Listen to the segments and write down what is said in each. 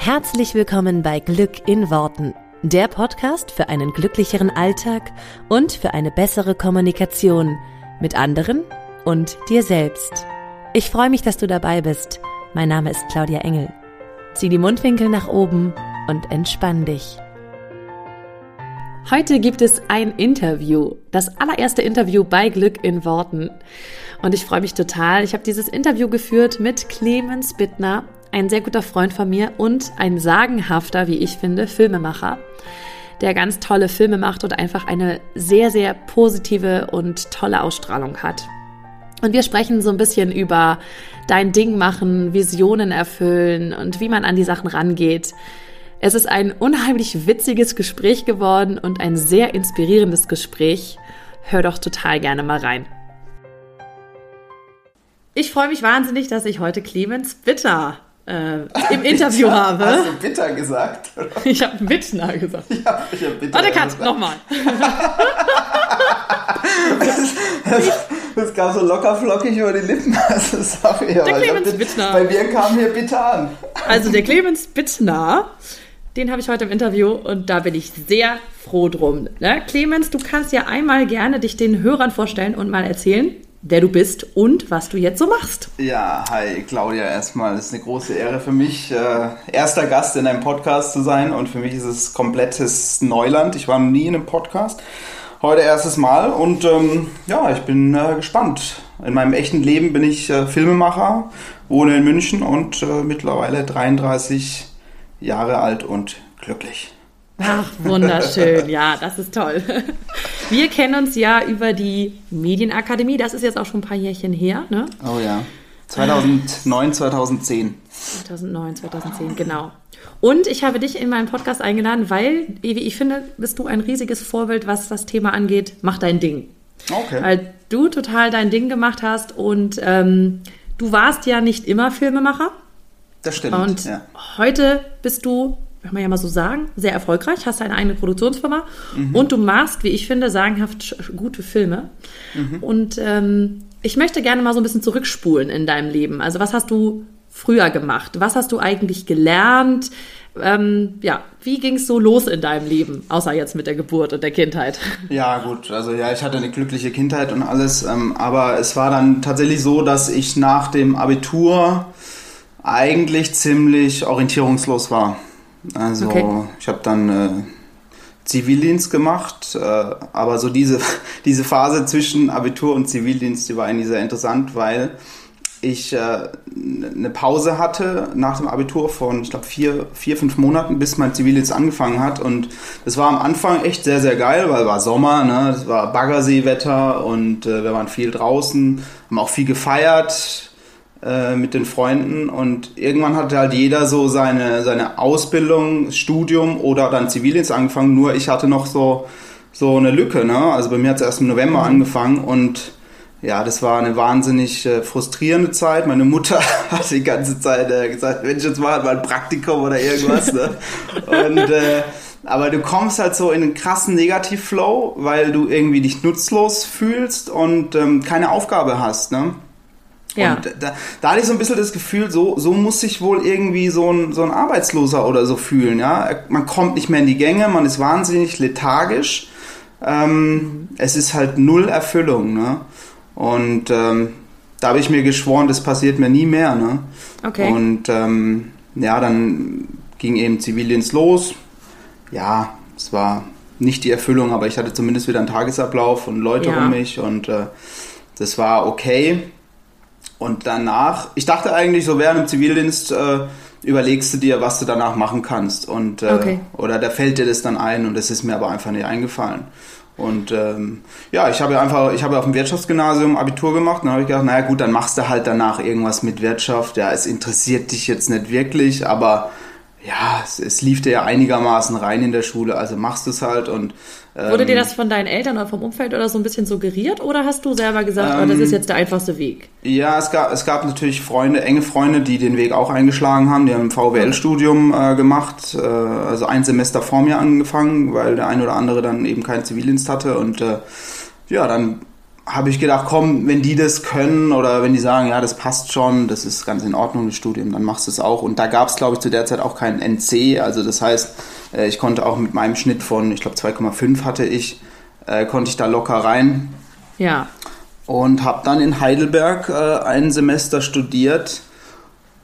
Herzlich willkommen bei Glück in Worten, der Podcast für einen glücklicheren Alltag und für eine bessere Kommunikation mit anderen und dir selbst. Ich freue mich, dass du dabei bist. Mein Name ist Claudia Engel. Zieh die Mundwinkel nach oben und entspann dich. Heute gibt es ein Interview, das allererste Interview bei Glück in Worten. Und ich freue mich total. Ich habe dieses Interview geführt mit Clemens Bittner ein sehr guter Freund von mir und ein sagenhafter, wie ich finde, Filmemacher, der ganz tolle Filme macht und einfach eine sehr, sehr positive und tolle Ausstrahlung hat. Und wir sprechen so ein bisschen über dein Ding machen, Visionen erfüllen und wie man an die Sachen rangeht. Es ist ein unheimlich witziges Gespräch geworden und ein sehr inspirierendes Gespräch. Hör doch total gerne mal rein. Ich freue mich wahnsinnig, dass ich heute Clemens Bitter äh, im Interview habe. Hast du bitter gesagt? Ich habe Bittner gesagt. Ja, ich habe bitter Warte, Kat, nochmal. das, das kam so locker flockig über die Lippen. Also, sorry, der Clemens Bittner. Bei mir kam hier bitter an. Also der Clemens Bittner, den habe ich heute im Interview und da bin ich sehr froh drum. Ne? Clemens, du kannst ja einmal gerne dich den Hörern vorstellen und mal erzählen, wer du bist und was du jetzt so machst. Ja, hi Claudia, erstmal es ist eine große Ehre für mich, äh, erster Gast in einem Podcast zu sein und für mich ist es komplettes Neuland. Ich war noch nie in einem Podcast, heute erstes Mal und ähm, ja, ich bin äh, gespannt. In meinem echten Leben bin ich äh, Filmemacher, wohne in München und äh, mittlerweile 33 Jahre alt und glücklich. Ach, wunderschön. Ja, das ist toll. Wir kennen uns ja über die Medienakademie. Das ist jetzt auch schon ein paar Jährchen her, ne? Oh ja. 2009, 2010. 2009, 2010, genau. Und ich habe dich in meinen Podcast eingeladen, weil, wie ich finde, bist du ein riesiges Vorbild, was das Thema angeht. Mach dein Ding. Okay. Weil du total dein Ding gemacht hast und ähm, du warst ja nicht immer Filmemacher. Das stimmt. Und ja. heute bist du kann man ja mal so sagen, sehr erfolgreich, hast eine eigene Produktionsfirma mhm. und du machst, wie ich finde, sagenhaft gute Filme. Mhm. Und ähm, ich möchte gerne mal so ein bisschen zurückspulen in deinem Leben. Also was hast du früher gemacht? Was hast du eigentlich gelernt? Ähm, ja, wie ging es so los in deinem Leben, außer jetzt mit der Geburt und der Kindheit? Ja, gut, also ja, ich hatte eine glückliche Kindheit und alles, ähm, aber es war dann tatsächlich so, dass ich nach dem Abitur eigentlich ziemlich orientierungslos war. Also okay. ich habe dann äh, Zivildienst gemacht, äh, aber so diese, diese Phase zwischen Abitur und Zivildienst, die war eigentlich sehr interessant, weil ich äh, eine Pause hatte nach dem Abitur von, ich glaube, vier, vier, fünf Monaten, bis mein Zivildienst angefangen hat. Und das war am Anfang echt sehr, sehr geil, weil es war Sommer, ne? das war Baggerseewetter und äh, wir waren viel draußen, haben auch viel gefeiert, äh, mit den Freunden und irgendwann hatte halt jeder so seine, seine Ausbildung, Studium oder dann Zivildienst angefangen, nur ich hatte noch so, so eine Lücke, ne? Also bei mir hat es erst im November mhm. angefangen und ja, das war eine wahnsinnig äh, frustrierende Zeit. Meine Mutter hat die ganze Zeit äh, gesagt, wenn ich jetzt mal ein Praktikum oder irgendwas, ne? Und äh, aber du kommst halt so in einen krassen Negativflow, weil du irgendwie dich nutzlos fühlst und ähm, keine Aufgabe hast, ne? Ja. Und da, da hatte ich so ein bisschen das Gefühl, so, so muss sich wohl irgendwie so ein, so ein Arbeitsloser oder so fühlen. Ja? Man kommt nicht mehr in die Gänge, man ist wahnsinnig lethargisch. Ähm, mhm. Es ist halt null Erfüllung. Ne? Und ähm, da habe ich mir geschworen, das passiert mir nie mehr. Ne? Okay. Und ähm, ja, dann ging eben Zivildienst los. Ja, es war nicht die Erfüllung, aber ich hatte zumindest wieder einen Tagesablauf und Leute ja. um mich und äh, das war okay. Und danach, ich dachte eigentlich, so während im Zivildienst äh, überlegst du dir, was du danach machen kannst. Und, äh, okay. Oder da fällt dir das dann ein und es ist mir aber einfach nicht eingefallen. Und ähm, ja, ich habe einfach, ich habe auf dem Wirtschaftsgymnasium Abitur gemacht und dann habe ich gedacht, naja gut, dann machst du halt danach irgendwas mit Wirtschaft. Ja, es interessiert dich jetzt nicht wirklich, aber ja, es, es lief dir ja einigermaßen rein in der Schule, also machst du es halt und ähm, Wurde dir das von deinen Eltern oder vom Umfeld oder so ein bisschen suggeriert oder hast du selber gesagt, ähm, oh, das ist ähm, jetzt der einfachste Weg? Ja, es gab, es gab natürlich Freunde, enge Freunde, die den Weg auch eingeschlagen haben, die haben ein VWL-Studium äh, gemacht, äh, also ein Semester vor mir angefangen, weil der ein oder andere dann eben keinen Zivildienst hatte und äh, ja, dann habe ich gedacht, komm, wenn die das können oder wenn die sagen, ja, das passt schon, das ist ganz in Ordnung, das Studium, dann machst du es auch. Und da gab es, glaube ich, zu der Zeit auch keinen NC. Also das heißt, äh, ich konnte auch mit meinem Schnitt von, ich glaube, 2,5 hatte ich, äh, konnte ich da locker rein. Ja. Und habe dann in Heidelberg äh, ein Semester studiert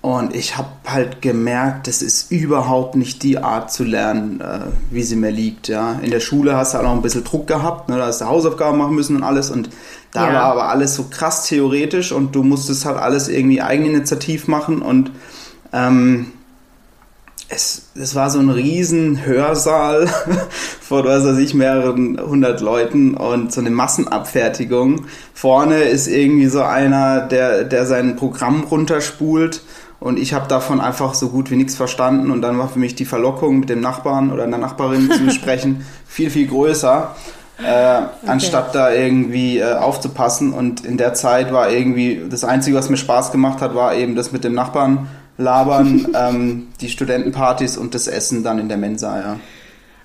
und ich habe halt gemerkt, das ist überhaupt nicht die Art zu lernen, äh, wie sie mir liegt. Ja. In der Schule hast du auch noch ein bisschen Druck gehabt, ne? da hast du Hausaufgaben machen müssen und alles. Und da ja. war aber alles so krass theoretisch und du musstest halt alles irgendwie eigeninitiativ machen. Und ähm, es, es war so ein riesen Hörsaal vor, was weiß ich, mehreren hundert Leuten und so eine Massenabfertigung. Vorne ist irgendwie so einer, der, der sein Programm runterspult und ich habe davon einfach so gut wie nichts verstanden. Und dann war für mich die Verlockung, mit dem Nachbarn oder einer Nachbarin zu sprechen, viel, viel größer. Äh, okay. anstatt da irgendwie äh, aufzupassen. Und in der Zeit war irgendwie, das Einzige, was mir Spaß gemacht hat, war eben das mit dem Nachbarn labern, ähm, die Studentenpartys und das Essen dann in der Mensa, ja.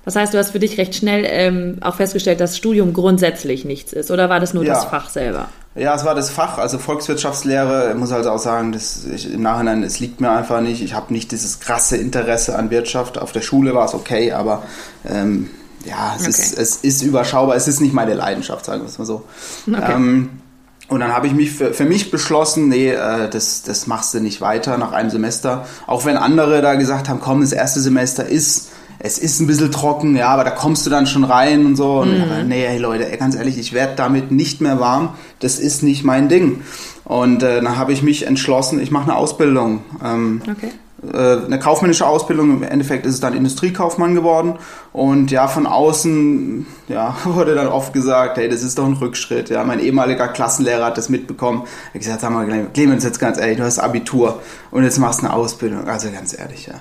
Das heißt, du hast für dich recht schnell ähm, auch festgestellt, dass Studium grundsätzlich nichts ist, oder war das nur ja. das Fach selber? Ja, es war das Fach, also Volkswirtschaftslehre. Ich muss also auch sagen, das, ich, im Nachhinein, es liegt mir einfach nicht. Ich habe nicht dieses krasse Interesse an Wirtschaft. Auf der Schule war es okay, aber ähm, ja, es, okay. ist, es ist überschaubar. Es ist nicht meine Leidenschaft, sagen wir es mal so. Okay. Ähm, und dann habe ich mich für, für mich beschlossen, nee, äh, das, das machst du nicht weiter nach einem Semester. Auch wenn andere da gesagt haben, komm, das erste Semester ist es ist ein bisschen trocken, ja, aber da kommst du dann schon rein und so. Und, mhm. aber nee, hey Leute, ganz ehrlich, ich werde damit nicht mehr warm. Das ist nicht mein Ding. Und äh, dann habe ich mich entschlossen, ich mache eine Ausbildung. Ähm, okay. Äh, eine kaufmännische Ausbildung. Im Endeffekt ist es dann Industriekaufmann geworden. Und ja, von außen ja, wurde dann oft gesagt, hey, das ist doch ein Rückschritt. Ja, mein ehemaliger Klassenlehrer hat das mitbekommen. Er hat gesagt, sag mal, Clemens, jetzt ganz ehrlich, du hast Abitur und jetzt machst du eine Ausbildung. Also ganz ehrlich, ja.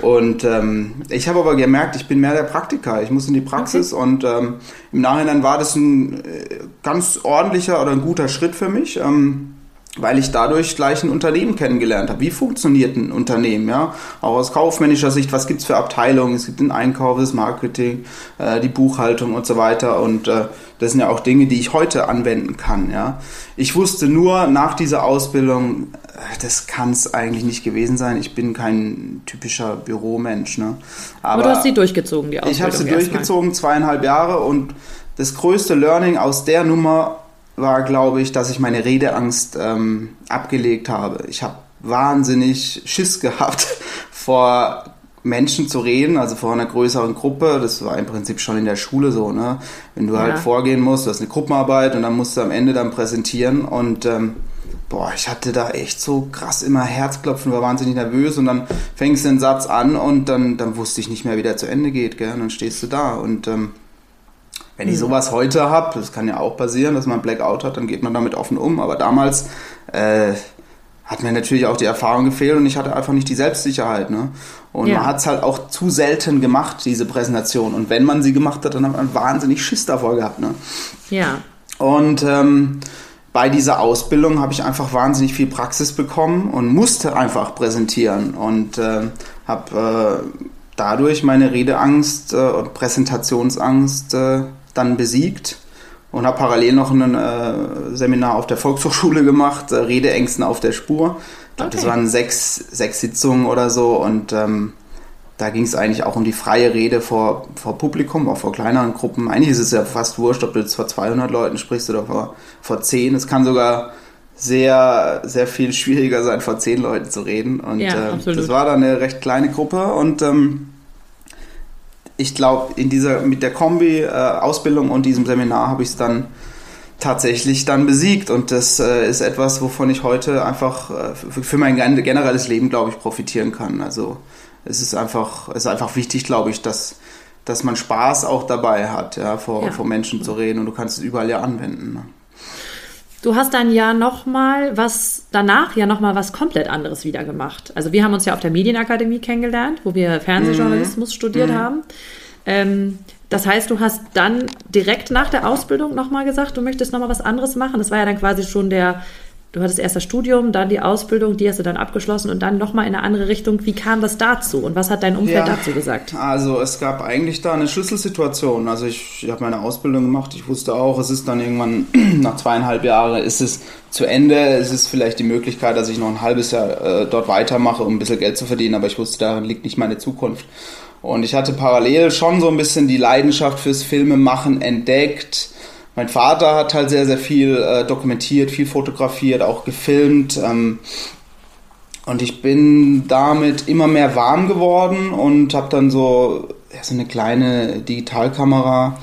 Und ähm, ich habe aber gemerkt, ich bin mehr der Praktiker. Ich muss in die Praxis okay. und ähm, im Nachhinein war das ein äh, ganz ordentlicher oder ein guter Schritt für mich. Ähm, weil ich dadurch gleich ein Unternehmen kennengelernt habe. Wie funktioniert ein Unternehmen? Ja, auch aus kaufmännischer Sicht. Was gibt's für Abteilungen? Es gibt den Einkauf, das Marketing, äh, die Buchhaltung und so weiter. Und äh, das sind ja auch Dinge, die ich heute anwenden kann. Ja, ich wusste nur nach dieser Ausbildung, äh, das kann es eigentlich nicht gewesen sein. Ich bin kein typischer Büromensch. Ne? Aber, Aber du hast sie durchgezogen, die Ausbildung. Ich habe sie durchgezogen, zweieinhalb Jahre und das größte Learning aus der Nummer war, glaube ich, dass ich meine Redeangst ähm, abgelegt habe. Ich habe wahnsinnig Schiss gehabt vor Menschen zu reden, also vor einer größeren Gruppe. Das war im Prinzip schon in der Schule so, ne? Wenn du halt ja. halt vorgehen musst, du hast eine Gruppenarbeit und dann musst du am Ende dann präsentieren und ähm, boah, ich hatte da echt so krass immer Herzklopfen, war wahnsinnig nervös und dann fängst du den Satz an und dann, dann wusste ich nicht mehr, wie der zu Ende geht, gell? Und dann stehst du da und ähm, wenn ich hm. sowas heute habe, das kann ja auch passieren, dass man Blackout hat, dann geht man damit offen um. Aber damals äh, hat mir natürlich auch die Erfahrung gefehlt und ich hatte einfach nicht die Selbstsicherheit. Ne? Und ja. man hat es halt auch zu selten gemacht, diese Präsentation. Und wenn man sie gemacht hat, dann hat man wahnsinnig Schiss davor gehabt. Ne? Ja. Und ähm, bei dieser Ausbildung habe ich einfach wahnsinnig viel Praxis bekommen und musste einfach präsentieren und äh, habe äh, dadurch meine Redeangst äh, und Präsentationsangst äh, dann besiegt und habe parallel noch ein äh, Seminar auf der Volkshochschule gemacht, äh, Redeängsten auf der Spur. Ich glaube, okay. das waren sechs, sechs Sitzungen oder so und ähm, da ging es eigentlich auch um die freie Rede vor, vor Publikum, auch vor kleineren Gruppen. Eigentlich ist es ja fast wurscht, ob du jetzt vor 200 Leuten sprichst oder vor, vor 10. Es kann sogar sehr, sehr viel schwieriger sein, vor 10 Leuten zu reden. Und ja, äh, das war dann eine recht kleine Gruppe und ähm, ich glaube, in dieser, mit der Kombi, äh, Ausbildung und diesem Seminar habe ich es dann tatsächlich dann besiegt. Und das äh, ist etwas, wovon ich heute einfach äh, für, für mein generelles Leben, glaube ich, profitieren kann. Also es ist einfach, es ist einfach wichtig, glaube ich, dass, dass man Spaß auch dabei hat, ja, vor, ja. vor Menschen zu reden und du kannst es überall ja anwenden. Ne? Du hast dann ja nochmal was, danach ja nochmal was komplett anderes wieder gemacht. Also wir haben uns ja auf der Medienakademie kennengelernt, wo wir Fernsehjournalismus mhm. studiert mhm. haben. Ähm, das heißt, du hast dann direkt nach der Ausbildung nochmal gesagt, du möchtest nochmal was anderes machen. Das war ja dann quasi schon der du hattest erst das Studium, dann die Ausbildung, die hast du dann abgeschlossen und dann nochmal in eine andere Richtung. Wie kam das dazu und was hat dein Umfeld ja, dazu gesagt? Also es gab eigentlich da eine Schlüsselsituation. Also ich, ich habe meine Ausbildung gemacht, ich wusste auch, es ist dann irgendwann nach zweieinhalb Jahren ist es zu Ende. Es ist vielleicht die Möglichkeit, dass ich noch ein halbes Jahr äh, dort weitermache, um ein bisschen Geld zu verdienen, aber ich wusste, darin liegt nicht meine Zukunft. Und ich hatte parallel schon so ein bisschen die Leidenschaft fürs Filmemachen entdeckt mein Vater hat halt sehr, sehr viel äh, dokumentiert, viel fotografiert, auch gefilmt. Ähm, und ich bin damit immer mehr warm geworden und habe dann so, ja, so eine kleine Digitalkamera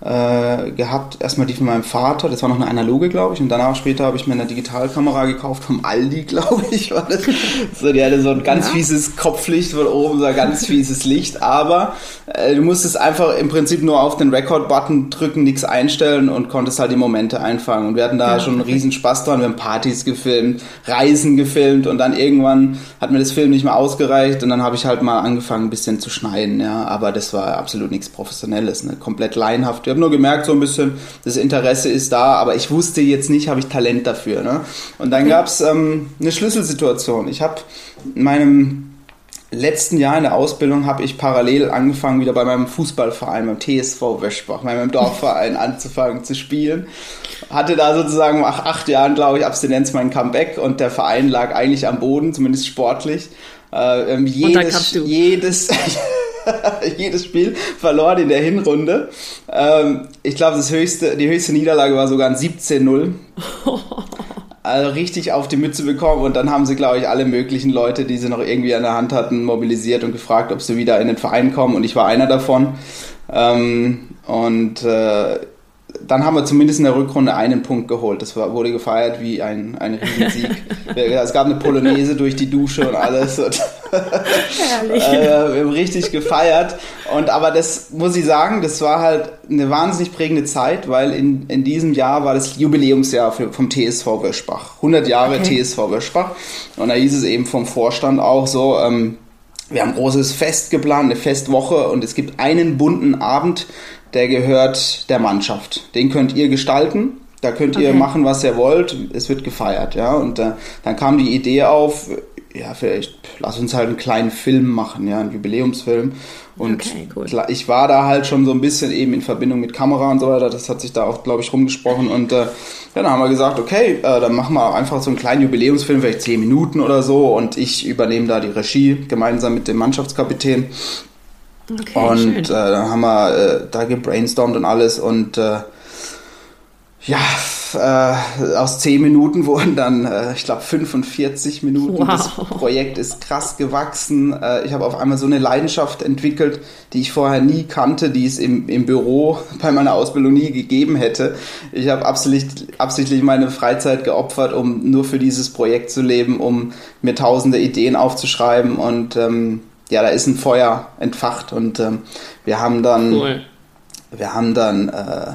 äh, gehabt. Erstmal die von meinem Vater, das war noch eine analoge, glaube ich. Und danach später habe ich mir eine Digitalkamera gekauft vom Aldi, glaube ich. War das. So, die hatte so ein ganz ja. fieses Kopflicht von oben, so ein ganz fieses Licht. Aber äh, du musstest einfach im Prinzip nur auf den Record-Button drücken, nichts einstellen und konntest halt die Momente einfangen. Und wir hatten da ja, schon einen riesen Spaß dran. Wir haben Partys gefilmt, Reisen gefilmt und dann irgendwann hat mir das Film nicht mehr ausgereicht und dann habe ich halt mal angefangen, ein bisschen zu schneiden. Ja, aber das war absolut nichts Professionelles, ne? komplett laienhaft ich habe nur gemerkt, so ein bisschen, das Interesse ist da, aber ich wusste jetzt nicht, habe ich Talent dafür. Ne? Und dann gab es ähm, eine Schlüsselsituation. Ich habe in meinem letzten Jahr in der Ausbildung habe ich parallel angefangen, wieder bei meinem Fußballverein, beim TSV Wöschbach, meinem Dorfverein anzufangen zu spielen. Hatte da sozusagen nach acht Jahren, glaube ich, Abstinenz mein Comeback und der Verein lag eigentlich am Boden, zumindest sportlich. Äh, ähm, jedes, jedes, jedes Spiel verloren in der Hinrunde. Ähm, ich glaube, das höchste, die höchste Niederlage war sogar ein 17-0. also richtig auf die Mütze bekommen und dann haben sie, glaube ich, alle möglichen Leute, die sie noch irgendwie an der Hand hatten, mobilisiert und gefragt, ob sie wieder in den Verein kommen und ich war einer davon. Ähm, und äh, dann haben wir zumindest in der Rückrunde einen Punkt geholt. Das war, wurde gefeiert wie ein, ein Riesensieg. es gab eine Polonaise durch die Dusche und alles. Und Herrlich. äh, wir haben richtig gefeiert. Und aber das muss ich sagen, das war halt eine wahnsinnig prägende Zeit, weil in, in diesem Jahr war das Jubiläumsjahr für, vom TSV Wöschbach. 100 Jahre okay. TSV Wöschbach. Und da hieß es eben vom Vorstand auch so, ähm, wir haben ein großes Fest geplant, eine Festwoche und es gibt einen bunten Abend, der gehört der Mannschaft. Den könnt ihr gestalten. Da könnt ihr okay. machen, was ihr wollt. Es wird gefeiert, ja. Und äh, dann kam die Idee auf, ja, vielleicht lass uns halt einen kleinen Film machen, ja, einen Jubiläumsfilm. Und okay, cool. ich war da halt schon so ein bisschen eben in Verbindung mit Kamera und so weiter. Das hat sich da auch, glaube ich, rumgesprochen. Und äh, dann haben wir gesagt, okay, äh, dann machen wir einfach so einen kleinen Jubiläumsfilm, vielleicht zehn Minuten oder so. Und ich übernehme da die Regie gemeinsam mit dem Mannschaftskapitän. Okay, und äh, dann haben wir äh, da gebrainstormt und alles und äh, ja, äh, aus 10 Minuten wurden dann, äh, ich glaube, 45 Minuten. Wow. Das Projekt ist krass gewachsen. Äh, ich habe auf einmal so eine Leidenschaft entwickelt, die ich vorher nie kannte, die es im, im Büro bei meiner Ausbildung nie gegeben hätte. Ich habe absichtlich, absichtlich meine Freizeit geopfert, um nur für dieses Projekt zu leben, um mir tausende Ideen aufzuschreiben und ähm, ja, da ist ein Feuer entfacht und ähm, wir haben dann, cool. wir haben dann äh,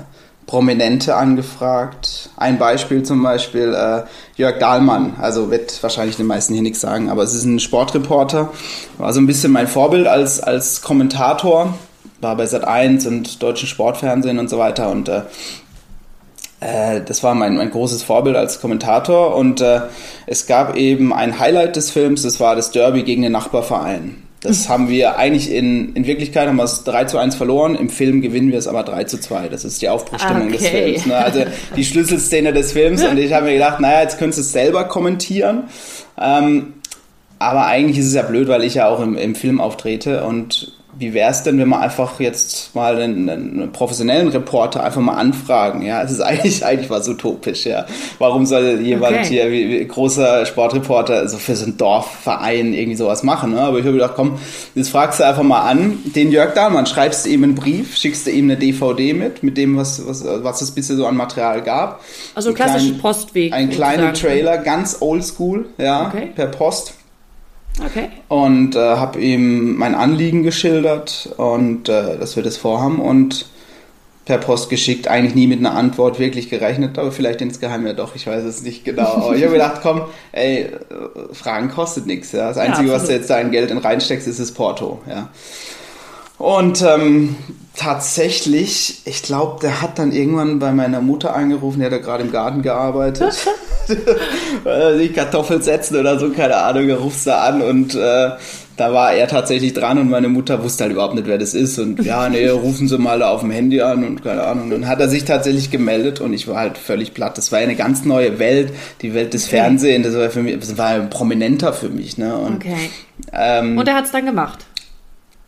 Prominente angefragt. Ein Beispiel zum Beispiel äh, Jörg Dahlmann, also wird wahrscheinlich den meisten hier nichts sagen, aber es ist ein Sportreporter, war so ein bisschen mein Vorbild als, als Kommentator, war bei Sat1 und deutschen Sportfernsehen und so weiter und äh, äh, das war mein, mein großes Vorbild als Kommentator und äh, es gab eben ein Highlight des Films, das war das Derby gegen den Nachbarverein. Das haben wir eigentlich in, in Wirklichkeit haben wir es 3 zu 1 verloren. Im Film gewinnen wir es aber 3 zu 2. Das ist die Aufbruchstimmung okay. des Films. Ne? Also die Schlüsselszene des Films. Und ich habe mir gedacht, naja, jetzt könntest du es selber kommentieren. Ähm, aber eigentlich ist es ja blöd, weil ich ja auch im, im Film auftrete und wie wäre es denn, wenn wir einfach jetzt mal einen, einen, professionellen Reporter einfach mal anfragen? Ja, es ist eigentlich, eigentlich was utopisch, ja. Warum soll jemand okay. hier, wie, wie, großer Sportreporter, also für so einen Dorfverein irgendwie sowas machen? Ne? Aber ich habe gedacht, komm, jetzt fragst du einfach mal an, den Jörg Dahlmann, schreibst du ihm einen Brief, schickst du ihm eine DVD mit, mit dem, was, was, was es bisher so an Material gab. Also klassischen Postweg. Ein kleiner Trailer, ganz oldschool, ja, okay. per Post Okay. Und äh, habe ihm mein Anliegen geschildert und äh, dass wir das vorhaben und per Post geschickt, eigentlich nie mit einer Antwort wirklich gerechnet, aber vielleicht insgeheim ja doch, ich weiß es nicht genau. Aber ich habe gedacht, komm, ey, Fragen kostet nichts. Ja. Das Einzige, ja, was du jetzt da in Geld reinsteckst, ist das Porto. Ja. Und ähm, tatsächlich, ich glaube, der hat dann irgendwann bei meiner Mutter angerufen, der hat gerade im Garten gearbeitet. die Kartoffeln setzen oder so, keine Ahnung, er ruft da an und äh, da war er tatsächlich dran und meine Mutter wusste halt überhaupt nicht, wer das ist. Und ja, nee, rufen Sie mal da auf dem Handy an und keine Ahnung. Dann hat er sich tatsächlich gemeldet und ich war halt völlig platt. Das war eine ganz neue Welt, die Welt des. Fernsehens. Das war für mich, das war ein prominenter für mich. Ne? Und, okay. Ähm, und er hat es dann gemacht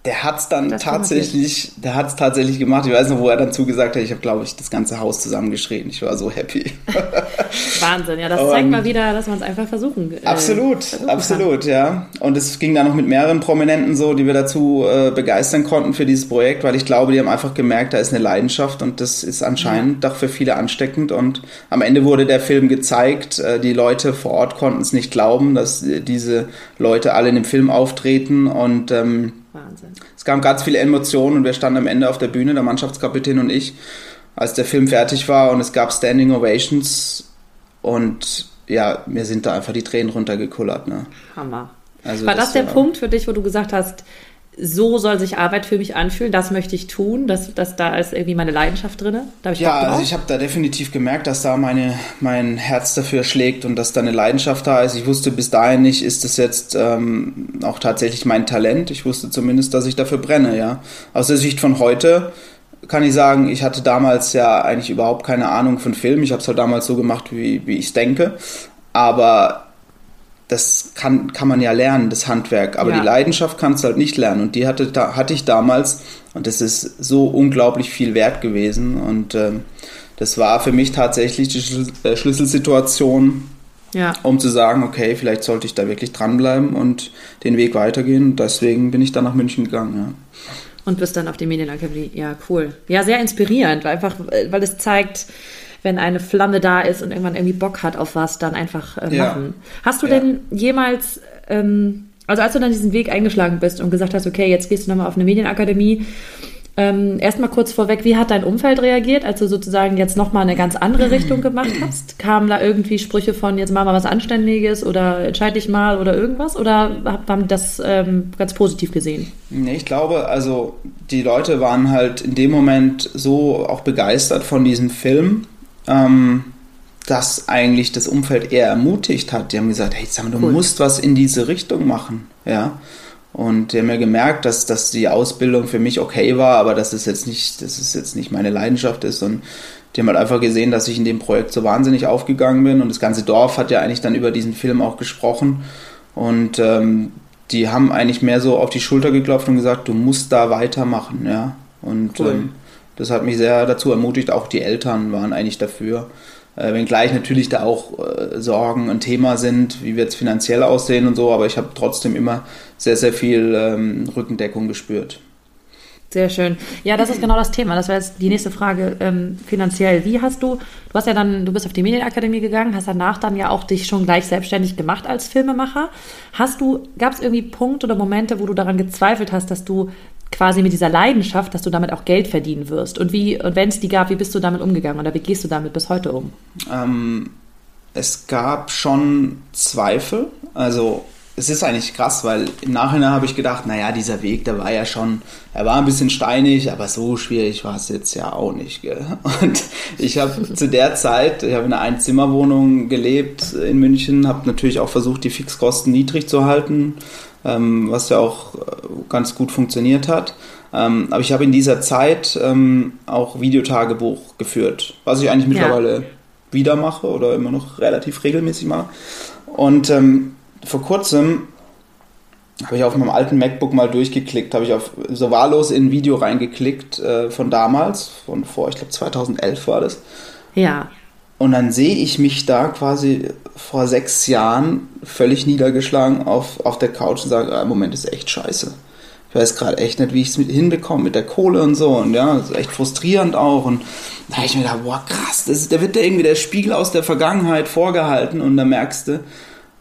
der hat es dann das tatsächlich, der hat es tatsächlich gemacht. Ich weiß noch, wo er dann zugesagt hat, ich habe, glaube ich, das ganze Haus zusammengeschrien. Ich war so happy. Wahnsinn, ja, das zeigt um, mal wieder, dass man es einfach versuchen äh, Absolut, versuchen absolut, kann. ja. Und es ging dann noch mit mehreren Prominenten so, die wir dazu äh, begeistern konnten für dieses Projekt, weil ich glaube, die haben einfach gemerkt, da ist eine Leidenschaft und das ist anscheinend ja. doch für viele ansteckend. Und am Ende wurde der Film gezeigt. Äh, die Leute vor Ort konnten es nicht glauben, dass äh, diese Leute alle in dem Film auftreten und ähm, Wahnsinn. Es gab ganz viele Emotionen und wir standen am Ende auf der Bühne, der Mannschaftskapitän und ich, als der Film fertig war und es gab Standing Ovations und ja, mir sind da einfach die Tränen runtergekullert. Ne? Hammer. Also war das, das der war, Punkt für dich, wo du gesagt hast, so soll sich Arbeit für mich anfühlen, das möchte ich tun, das, das, da ist irgendwie meine Leidenschaft drin. Da ich ja, also ich habe da definitiv gemerkt, dass da meine, mein Herz dafür schlägt und dass da eine Leidenschaft da ist. Ich wusste bis dahin nicht, ist das jetzt ähm, auch tatsächlich mein Talent. Ich wusste zumindest, dass ich dafür brenne, ja. Aus der Sicht von heute kann ich sagen, ich hatte damals ja eigentlich überhaupt keine Ahnung von Film. Ich habe es halt damals so gemacht, wie, wie ich es denke. Aber das kann, kann man ja lernen, das Handwerk. Aber ja. die Leidenschaft kannst du halt nicht lernen. Und die hatte, da, hatte ich damals. Und das ist so unglaublich viel wert gewesen. Und ähm, das war für mich tatsächlich die äh, Schlüsselsituation, ja. um zu sagen, okay, vielleicht sollte ich da wirklich dranbleiben und den Weg weitergehen. Deswegen bin ich dann nach München gegangen. Ja. Und bist dann auf die Medienakademie. Ja, cool. Ja, sehr inspirierend, einfach, weil es zeigt, wenn eine Flamme da ist und irgendwann irgendwie Bock hat auf was, dann einfach äh, machen. Ja. Hast du ja. denn jemals, ähm, also als du dann diesen Weg eingeschlagen bist und gesagt hast, okay, jetzt gehst du nochmal auf eine Medienakademie, ähm, Erstmal kurz vorweg, wie hat dein Umfeld reagiert, als du sozusagen jetzt nochmal eine ganz andere Richtung gemacht hast? Kamen da irgendwie Sprüche von, jetzt mach mal was Anständiges oder entscheide dich mal oder irgendwas? Oder haben die das ähm, ganz positiv gesehen? Nee, ich glaube, also die Leute waren halt in dem Moment so auch begeistert von diesem Film, ähm, das eigentlich das Umfeld eher ermutigt hat. Die haben gesagt, hey, sag mal, du cool. musst was in diese Richtung machen, ja. Und die haben ja gemerkt, dass, dass die Ausbildung für mich okay war, aber dass es jetzt nicht, dass es jetzt nicht meine Leidenschaft ist. Und die haben halt einfach gesehen, dass ich in dem Projekt so wahnsinnig aufgegangen bin. Und das ganze Dorf hat ja eigentlich dann über diesen Film auch gesprochen. Und ähm, die haben eigentlich mehr so auf die Schulter geklopft und gesagt, du musst da weitermachen, ja. Und cool. ähm, das hat mich sehr dazu ermutigt. Auch die Eltern waren eigentlich dafür. Äh, wenngleich natürlich da auch äh, Sorgen ein Thema sind, wie wird es finanziell aussehen und so, aber ich habe trotzdem immer sehr, sehr viel ähm, Rückendeckung gespürt. Sehr schön. Ja, das ist genau das Thema. Das wäre jetzt die nächste Frage. Ähm, finanziell, wie hast du, du hast ja dann, du bist auf die Medienakademie gegangen, hast danach dann ja auch dich schon gleich selbstständig gemacht als Filmemacher. Hast du, gab es irgendwie Punkte oder Momente, wo du daran gezweifelt hast, dass du quasi mit dieser Leidenschaft, dass du damit auch Geld verdienen wirst? Und wie, und wenn es die gab, wie bist du damit umgegangen oder wie gehst du damit bis heute um? Ähm, es gab schon Zweifel. Also es ist eigentlich krass, weil im Nachhinein habe ich gedacht, naja, dieser Weg, der war ja schon, er war ein bisschen steinig, aber so schwierig war es jetzt ja auch nicht. Gell? Und ich habe zu der Zeit, ich habe in einer Einzimmerwohnung gelebt in München, habe natürlich auch versucht, die Fixkosten niedrig zu halten ähm, was ja auch äh, ganz gut funktioniert hat. Ähm, aber ich habe in dieser Zeit ähm, auch Videotagebuch geführt, was ich eigentlich mittlerweile ja. wieder mache oder immer noch relativ regelmäßig mache. Und ähm, vor kurzem habe ich auf meinem alten MacBook mal durchgeklickt, habe ich auf so wahllos in ein Video reingeklickt äh, von damals, von vor, ich glaube 2011 war das. Ja. Und dann sehe ich mich da quasi vor sechs Jahren völlig niedergeschlagen auf, auf der Couch und sage, ah, im Moment ist echt scheiße. Ich weiß gerade echt nicht, wie ich es hinbekomme mit der Kohle und so. Und ja, das ist echt frustrierend auch. Und da habe ich mir gedacht, boah, krass, das da wird dir irgendwie der Spiegel aus der Vergangenheit vorgehalten und da merkst du,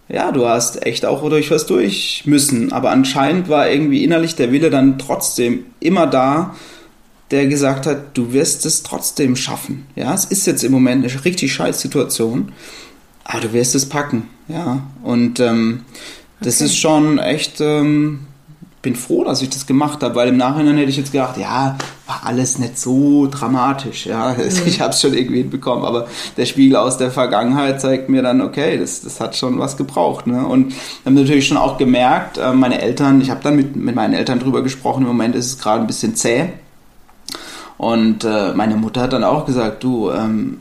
ja, du hast echt auch durch was durch müssen. Aber anscheinend war irgendwie innerlich der Wille dann trotzdem immer da, der gesagt hat, du wirst es trotzdem schaffen. Ja, es ist jetzt im Moment eine richtig scheiß Situation, aber du wirst es packen. Ja, und ähm, das okay. ist schon echt ähm, bin froh, dass ich das gemacht habe, weil im Nachhinein hätte ich jetzt gedacht, ja, war alles nicht so dramatisch, ja, mhm. ich habe es schon irgendwie hinbekommen, aber der Spiegel aus der Vergangenheit zeigt mir dann, okay, das, das hat schon was gebraucht, ne? und habe natürlich schon auch gemerkt, äh, meine Eltern, ich habe dann mit, mit meinen Eltern drüber gesprochen, im Moment ist es gerade ein bisschen zäh, und äh, meine Mutter hat dann auch gesagt, du, ähm,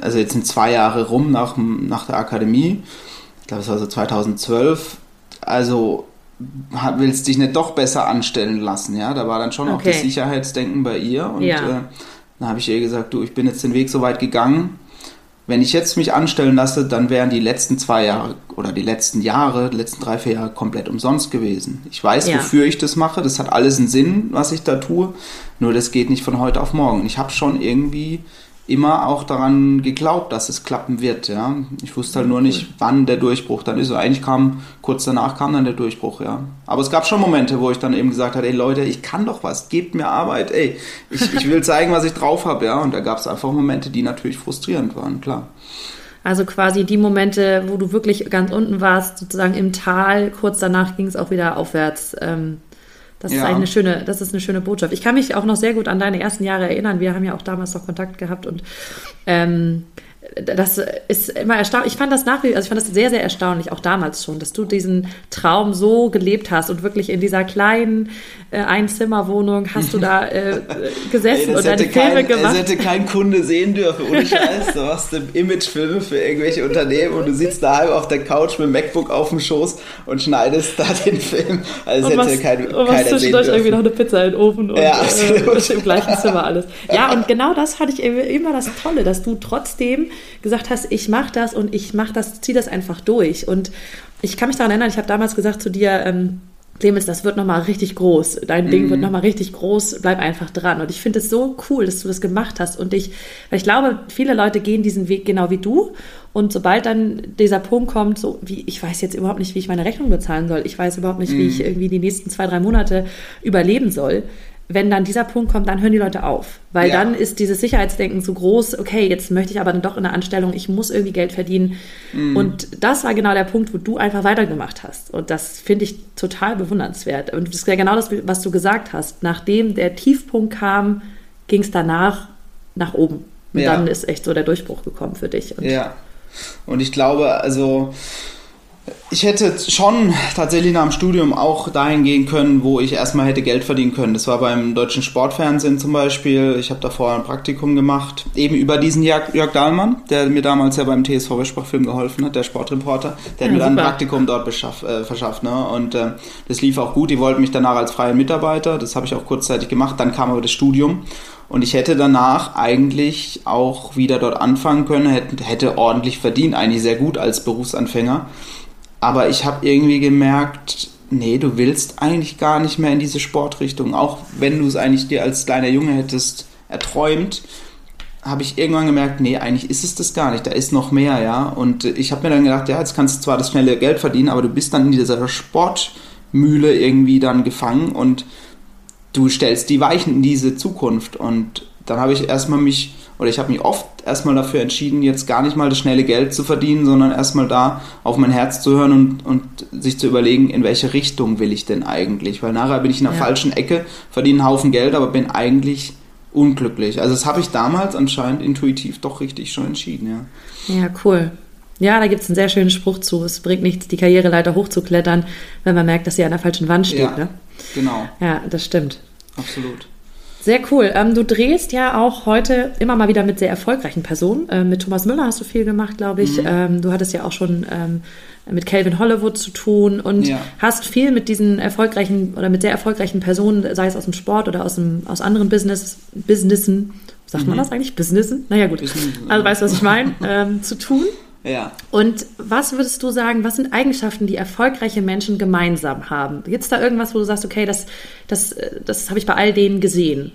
also jetzt sind zwei Jahre rum nach, nach der Akademie, ich glaube es war so 2012, also willst dich nicht doch besser anstellen lassen, ja. Da war dann schon okay. auch das Sicherheitsdenken bei ihr und ja. äh, dann habe ich ihr gesagt, du, ich bin jetzt den Weg so weit gegangen. Wenn ich jetzt mich anstellen lasse, dann wären die letzten zwei Jahre oder die letzten Jahre, die letzten drei, vier Jahre komplett umsonst gewesen. Ich weiß, ja. wofür ich das mache. Das hat alles einen Sinn, was ich da tue. Nur das geht nicht von heute auf morgen. Ich habe schon irgendwie immer auch daran geglaubt, dass es klappen wird. Ja. Ich wusste halt nur nicht, wann der Durchbruch dann ist. eigentlich kam, kurz danach kam dann der Durchbruch, ja. Aber es gab schon Momente, wo ich dann eben gesagt habe, ey Leute, ich kann doch was, gebt mir Arbeit, ey, ich, ich will zeigen, was ich drauf habe, ja. Und da gab es einfach Momente, die natürlich frustrierend waren, klar. Also quasi die Momente, wo du wirklich ganz unten warst, sozusagen im Tal, kurz danach ging es auch wieder aufwärts. Ähm das ja. ist eine schöne, das ist eine schöne Botschaft. Ich kann mich auch noch sehr gut an deine ersten Jahre erinnern. Wir haben ja auch damals noch Kontakt gehabt und ähm, das ist immer erstaunlich. Ich fand das nach wie, also ich fand das sehr, sehr erstaunlich, auch damals schon, dass du diesen Traum so gelebt hast und wirklich in dieser kleinen äh, Einzimmerwohnung hast du da äh, gesessen Ey, und deine Filme kein, gemacht. Das hätte kein Kunde sehen dürfen, ohne Scheiß. Du machst Imagefilme für irgendwelche Unternehmen und du sitzt daheim auf der Couch mit dem MacBook auf dem Schoß und schneidest da den Film. Also und hätte kein, und keiner sehen dürfen. irgendwie noch eine Pizza in den Ofen und ja, äh, im gleichen Zimmer alles. Ja, und genau das hatte ich immer das Tolle, dass du trotzdem gesagt hast, ich mache das und ich mache das, ziehe das einfach durch. Und ich kann mich daran erinnern, ich habe damals gesagt zu dir, ähm, Clemens, das wird nochmal richtig groß. Dein Ding wird mhm. nochmal richtig groß. Bleib einfach dran. Und ich finde es so cool, dass du das gemacht hast. Und ich, weil ich glaube, viele Leute gehen diesen Weg genau wie du. Und sobald dann dieser Punkt kommt, so wie, ich weiß jetzt überhaupt nicht, wie ich meine Rechnung bezahlen soll. Ich weiß überhaupt nicht, wie ich mhm. irgendwie die nächsten zwei, drei Monate überleben soll wenn dann dieser Punkt kommt, dann hören die Leute auf. Weil ja. dann ist dieses Sicherheitsdenken so groß, okay, jetzt möchte ich aber dann doch in der Anstellung, ich muss irgendwie Geld verdienen. Mhm. Und das war genau der Punkt, wo du einfach weitergemacht hast. Und das finde ich total bewundernswert. Und das ist ja genau das, was du gesagt hast. Nachdem der Tiefpunkt kam, ging es danach nach oben. Und ja. dann ist echt so der Durchbruch gekommen für dich. Und ja. Und ich glaube, also ich hätte schon tatsächlich nach dem Studium auch dahin gehen können, wo ich erstmal hätte Geld verdienen können. Das war beim deutschen Sportfernsehen zum Beispiel. Ich habe davor ein Praktikum gemacht, eben über diesen Jörg, Jörg Dahlmann, der mir damals ja beim TSV Westbach-Film geholfen hat, der Sportreporter. Der ja, hat mir dann ein Praktikum dort beschaff, äh, verschafft. Ne? Und äh, das lief auch gut. Die wollten mich danach als freien Mitarbeiter. Das habe ich auch kurzzeitig gemacht. Dann kam aber das Studium. Und ich hätte danach eigentlich auch wieder dort anfangen können, hätte, hätte ordentlich verdient, eigentlich sehr gut als Berufsanfänger. Aber ich habe irgendwie gemerkt, nee, du willst eigentlich gar nicht mehr in diese Sportrichtung. Auch wenn du es eigentlich dir als kleiner Junge hättest erträumt, habe ich irgendwann gemerkt, nee, eigentlich ist es das gar nicht. Da ist noch mehr, ja. Und ich habe mir dann gedacht, ja, jetzt kannst du zwar das schnelle Geld verdienen, aber du bist dann in dieser Sportmühle irgendwie dann gefangen und du stellst die Weichen in diese Zukunft. Und dann habe ich erstmal mich oder ich habe mich oft erstmal dafür entschieden, jetzt gar nicht mal das schnelle Geld zu verdienen, sondern erstmal da auf mein Herz zu hören und, und sich zu überlegen, in welche Richtung will ich denn eigentlich? Weil nachher bin ich in der ja. falschen Ecke, verdiene einen Haufen Geld, aber bin eigentlich unglücklich. Also das habe ich damals anscheinend intuitiv doch richtig schon entschieden, ja. Ja, cool. Ja, da gibt es einen sehr schönen Spruch zu. Es bringt nichts, die Karriereleiter hochzuklettern, wenn man merkt, dass sie an der falschen Wand steht. Ja, ne? genau. Ja, das stimmt. Absolut. Sehr cool. Ähm, du drehst ja auch heute immer mal wieder mit sehr erfolgreichen Personen. Ähm, mit Thomas Müller hast du viel gemacht, glaube ich. Mhm. Ähm, du hattest ja auch schon ähm, mit Calvin Hollywood zu tun und ja. hast viel mit diesen erfolgreichen oder mit sehr erfolgreichen Personen, sei es aus dem Sport oder aus, dem, aus anderen Business, Businessen, sagt mhm. man das eigentlich? Businessen? Naja, gut. Business, also weißt du, was ich meine? Ähm, zu tun. Ja. Und was würdest du sagen, was sind Eigenschaften, die erfolgreiche Menschen gemeinsam haben? Gibt es da irgendwas, wo du sagst, okay, das, das, das habe ich bei all denen gesehen?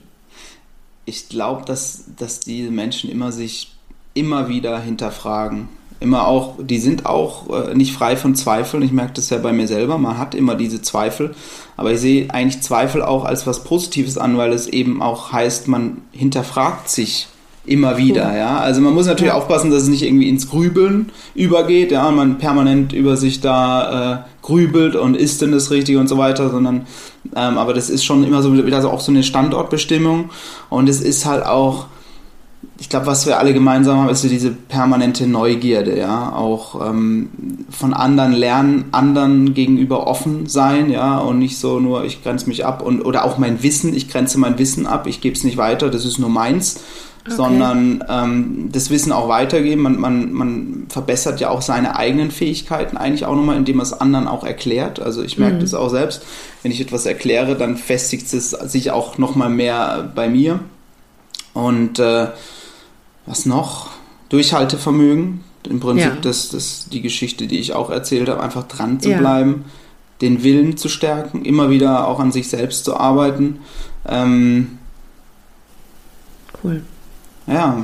Ich glaube, dass, dass diese Menschen immer sich immer wieder hinterfragen. Immer auch, die sind auch äh, nicht frei von Zweifeln. Ich merke das ja bei mir selber. Man hat immer diese Zweifel. Aber ich sehe eigentlich Zweifel auch als was Positives an, weil es eben auch heißt, man hinterfragt sich Immer wieder, ja. Also man muss natürlich ja. aufpassen, dass es nicht irgendwie ins Grübeln übergeht, ja, und man permanent über sich da äh, grübelt und ist denn das Richtige und so weiter, sondern ähm, aber das ist schon immer so wieder so auch so eine Standortbestimmung. Und es ist halt auch ich glaube, was wir alle gemeinsam haben, ist so diese permanente Neugierde, ja, auch ähm, von anderen lernen, anderen gegenüber offen sein, ja, und nicht so nur, ich grenze mich ab und oder auch mein Wissen, ich grenze mein Wissen ab, ich gebe es nicht weiter, das ist nur meins, okay. sondern ähm, das Wissen auch weitergeben. Man, man, man verbessert ja auch seine eigenen Fähigkeiten eigentlich auch nochmal, indem man es anderen auch erklärt. Also ich merke mhm. das auch selbst, wenn ich etwas erkläre, dann festigt es sich auch nochmal mehr bei mir und äh, was noch? Durchhaltevermögen. Im Prinzip ja. das, das die Geschichte, die ich auch erzählt habe, einfach dran zu ja. bleiben, den Willen zu stärken, immer wieder auch an sich selbst zu arbeiten. Ähm, cool. Ja,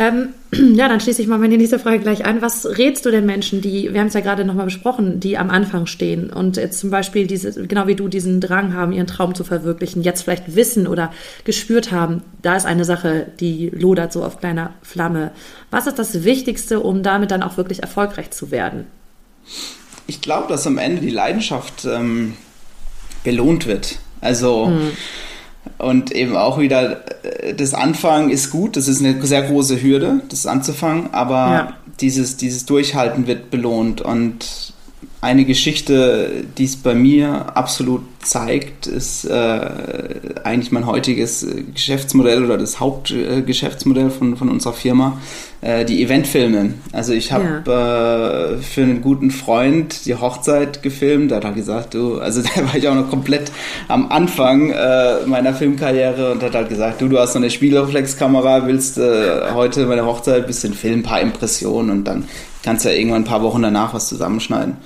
ähm, ja, dann schließe ich mal meine nächste Frage gleich an. Was rätst du den Menschen, die, wir haben es ja gerade nochmal besprochen, die am Anfang stehen und jetzt zum Beispiel diese, genau wie du diesen Drang haben, ihren Traum zu verwirklichen, jetzt vielleicht wissen oder gespürt haben, da ist eine Sache, die lodert so auf kleiner Flamme. Was ist das Wichtigste, um damit dann auch wirklich erfolgreich zu werden? Ich glaube, dass am Ende die Leidenschaft ähm, belohnt wird. Also hm und eben auch wieder, äh, das Anfangen ist gut, das ist eine sehr große Hürde, das anzufangen, aber ja. dieses, dieses Durchhalten wird belohnt. Und eine Geschichte, die es bei mir absolut zeigt, ist äh, eigentlich mein heutiges Geschäftsmodell oder das Hauptgeschäftsmodell von, von unserer Firma, äh, die Eventfilme. Also ich habe ja. äh, für einen guten Freund die Hochzeit gefilmt, der hat halt gesagt, du, also da war ich auch noch komplett am Anfang äh, meiner Filmkarriere und hat halt gesagt, du, du hast noch eine Spielreflexkamera, willst äh, heute meine Hochzeit ein bisschen filmen, ein paar Impressionen und dann kannst du ja irgendwann ein paar Wochen danach was zusammenschneiden.